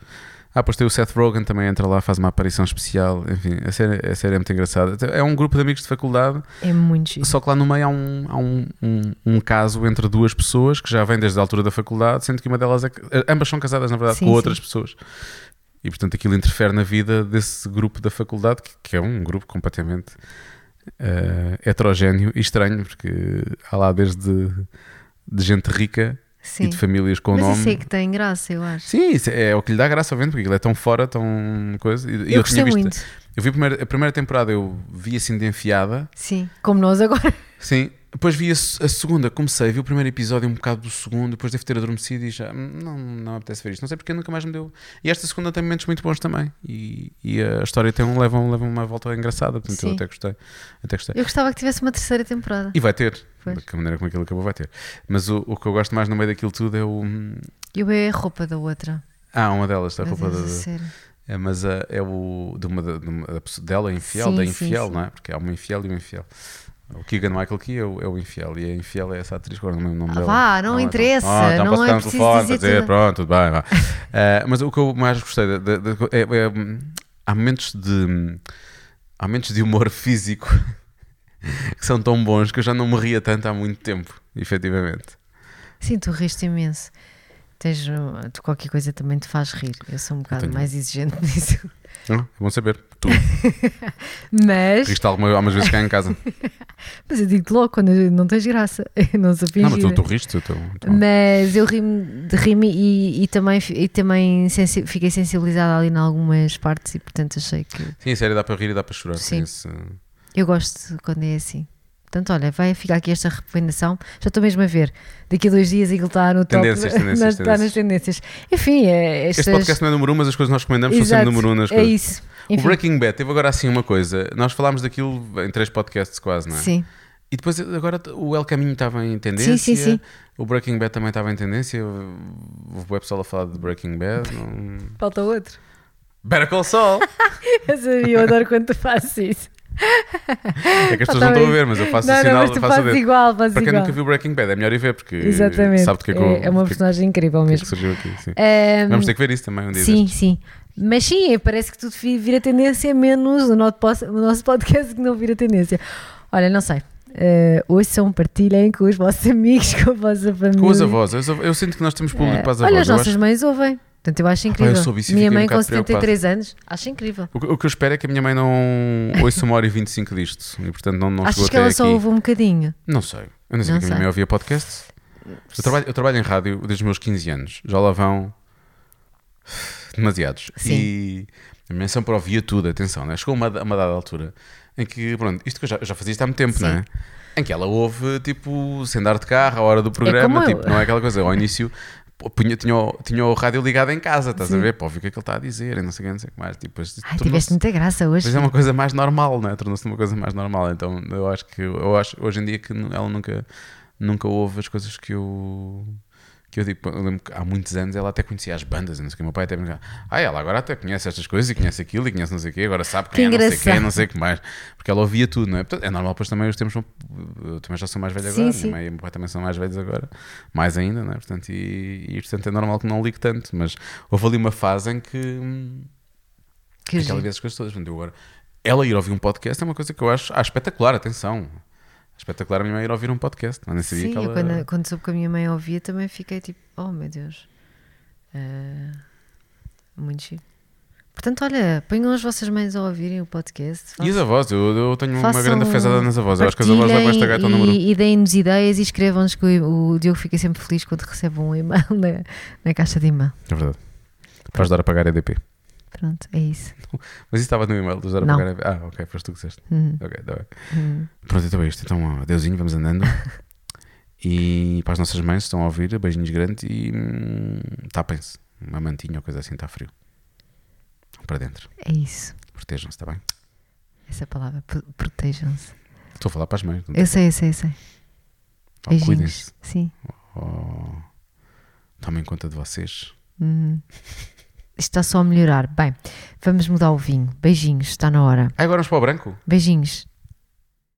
Ah, depois tem o Seth Rogen também entra lá, faz uma aparição especial. Enfim, a série, a série é muito engraçada. É um grupo de amigos de faculdade É muito giro. só que lá no meio há, um, há um, um, um caso entre duas pessoas que já vêm desde a altura da faculdade, sendo que uma delas é. que- ambas são casadas, na verdade, Sim, com sim. outras pessoas. E portanto aquilo interfere na vida desse grupo da faculdade, que, que é um grupo completamente eh, heterogéneo e estranho, porque há lá desde de gente rica Sim. e de famílias com Mas nome. isso é que tem graça, eu acho. Sim, isso é o que lhe dá graça, obviamente, porque aquilo é tão fora, tão coisa. E, eu, eu, gostei visto. muito. Eu vi a primeira, a primeira temporada, eu vi assim de enfiada. Sim, como nós agora. Sim, depois vi a, a segunda, comecei, vi o primeiro episódio, um bocado do segundo, depois devo ter adormecido e já "Hum, não, não apetece ver isto. Não sei porque nunca mais me deu. E esta segunda tem momentos muito bons também. E, e a história tem um, leva, um- leva uma volta engraçada, portanto eu Sim. até gostei. Até gostei. Eu gostava que tivesse uma terceira temporada. E vai ter, Pois. da maneira como aquilo acabou, vai ter. Mas o, o que eu gosto mais no meio daquilo tudo é o. Eu é a roupa da outra. Ah, uma delas, a Meu roupa Deus, da. sério. É, mas ah, é o de uma, de uma- dela, é infiel, Sim, da infiel, sim. não é? Porque há uma infiel e uma infiel. O Keegan Michael Key é o, é o infiel e a infiel é essa atriz, agora não me nome Ah, dela. vá, não é, interessa, Ah, então não é preciso telefone dizer dizer, tudo. pronto, tudo bem, vá. Ah, mas o que eu mais gostei de- de- de- é, é, há momentos de há momentos de humor físico que são tão bons que eu já não me ria tanto há muito tempo, efetivamente. Sim, tu riste imenso. Tens, uh, tu qualquer coisa também te faz rir. Eu sou um bocado mais exigente nisso. Não, é bom saber. Tu Mas, riste alguma, algumas vezes cá em casa. mas eu digo-te logo quando não tens graça. Eu não sou Não, mas tu, tu riste. Tu, tu, Mas eu ri-me ri-me e, e também, e também sensi- fiquei sensibilizada ali em algumas partes e portanto achei que Sim, a série dá para rir e dá para chorar. Sim. esse- eu gosto quando é assim. Portanto, olha, vai ficar aqui esta recomendação. Já estou mesmo a ver. Daqui a dois dias aquilo está no top. Tendências, tendências, na- está nas tendências. Enfim, é, estas... Este podcast não é número um, mas as coisas que nós recomendamos são Exato, sempre número um nas É coisas. isso. O Enfim, Breaking Bad teve agora assim uma coisa. Nós falámos daquilo em três podcasts quase, não é? Sim. E depois agora o El Caminho estava em tendência. Sim, sim, sim. O Breaking Bad também estava em tendência. Houve o pessoal a falar de Breaking Bad. Não... Falta outro. Better Call Saul! Eu sabia, eu adoro quando tu fazes isso. É que as pessoas não estão a ver, mas eu faço não, o não, sinal. mas tu faço fazes igual, fazes Para quem igual. nunca viu Breaking Bad, é melhor ir ver porque Exatamente. sabe do que é que, é, é uma que- personagem incrível que é que mesmo. surgiu aqui. Sim. Ehm, Vamos ter que ver isso também um dia. Sim, destes. sim. Mas sim, parece que tudo vi- vira tendência, menos o nosso, podcast que não vira tendência. Olha, não sei. Uh, ouçam, partilhem com os vossos amigos, com a vossa família. Com os avós, eu, eu sinto que nós temos público Eh, para as avós. Olha, as nossas acho- mães ouvem. Portanto, eu acho eu incrível. soube isso e minha fiquei um mãe com bocado 73 anos, acho incrível. O que, o que eu espero é que a minha mãe não ouça uma hora e 25 disto e portanto não, não Achas que ela aqui. só ouve um bocadinho? Não sei. Eu não sei Não que a minha mãe ouvia podcast. Eu trabalho, eu trabalho em rádio desde os meus 15 anos. Já lá vão demasiados. Sim. E a minha mãe sempre ouvia tudo, atenção, né? Chegou uma, uma dada altura em que, pronto, isto que eu já, eu já fazia isto há muito tempo, Sim. não é? Em que ela ouve, tipo, sem dar de carro, a hora do programa, como eu. tipo, não é aquela coisa. Ao início punha, tinha, o, tinha o rádio ligado em casa, estás a Sim. ver? Para ouvir o que é que ele está a dizer e não sei o que, não sei o que mais. Tipo, Ai, tiveste muita graça hoje. Pois é uma coisa mais normal, né? Tornou-se uma coisa mais normal. Então eu acho que eu acho hoje em dia que ela nunca, nunca ouve as coisas que eu que eu digo. Eu lembro que há muitos anos ela até conhecia as bandas, e não sei o que. O meu pai até me dizia, ah, ela agora até conhece estas coisas e conhece aquilo e conhece não sei o quê, agora sabe Que quem é, não sei quem, não sei o que mais. Porque ela ouvia tudo, não é? Portanto, é normal, pois também os tempos são. Eu também já sou mais velho Sim, agora, sim. minha mãe e meu pai também são mais velhos agora, mais ainda, não é? Portanto, e, e portanto é normal que não ligue tanto, mas houve ali uma fase em que. Que Aquela giro. vez as coisas todas. Portanto, eu agora, ela ir ouvir um podcast é uma coisa que eu acho ah, espetacular, atenção. Espetacular a minha mãe ir ouvir um podcast. Não nem sabia Sim, que ela... quando, quando soube que a minha mãe ouvia também fiquei tipo, oh meu Deus. Ah, muito giro. Portanto, olha, ponham as vossas mães a ouvirem o podcast. E as avós? Eu, eu tenho uma façam- grande fezada nas avós. Eu acho que as avós levam esta gata ao partilhem número. E, e deem-nos ideias e escrevam-nos que o, o Diogo fica sempre feliz quando recebe um e-mail na, na caixa de e-mail. É verdade. Para ajudar a pagar a EDP. Pronto, é isso. Mas isso estava no e-mail a Não. pagar. Ah, ok, foste tu que disseste. Hum, Ok, está bem. hum. Pronto, então é isto. Então, adeusinho, vamos andando. e para as nossas mães estão a ouvir, beijinhos grandes e hum, tapem-se. Uma mantinha ou coisa assim, está frio. Para dentro. É isso. Protejam-se, está bem? Essa palavra, pro- protejam-se. Estou a falar para as mães. Eu sei, eu sei, eu sei. Beijinhos. Cuidem-se. Sim. Oh, tomem conta de vocês. Hum. Está só a melhorar. Bem, vamos mudar o vinho. Beijinhos, está na hora. Ah, agora vamos para o branco? Beijinhos.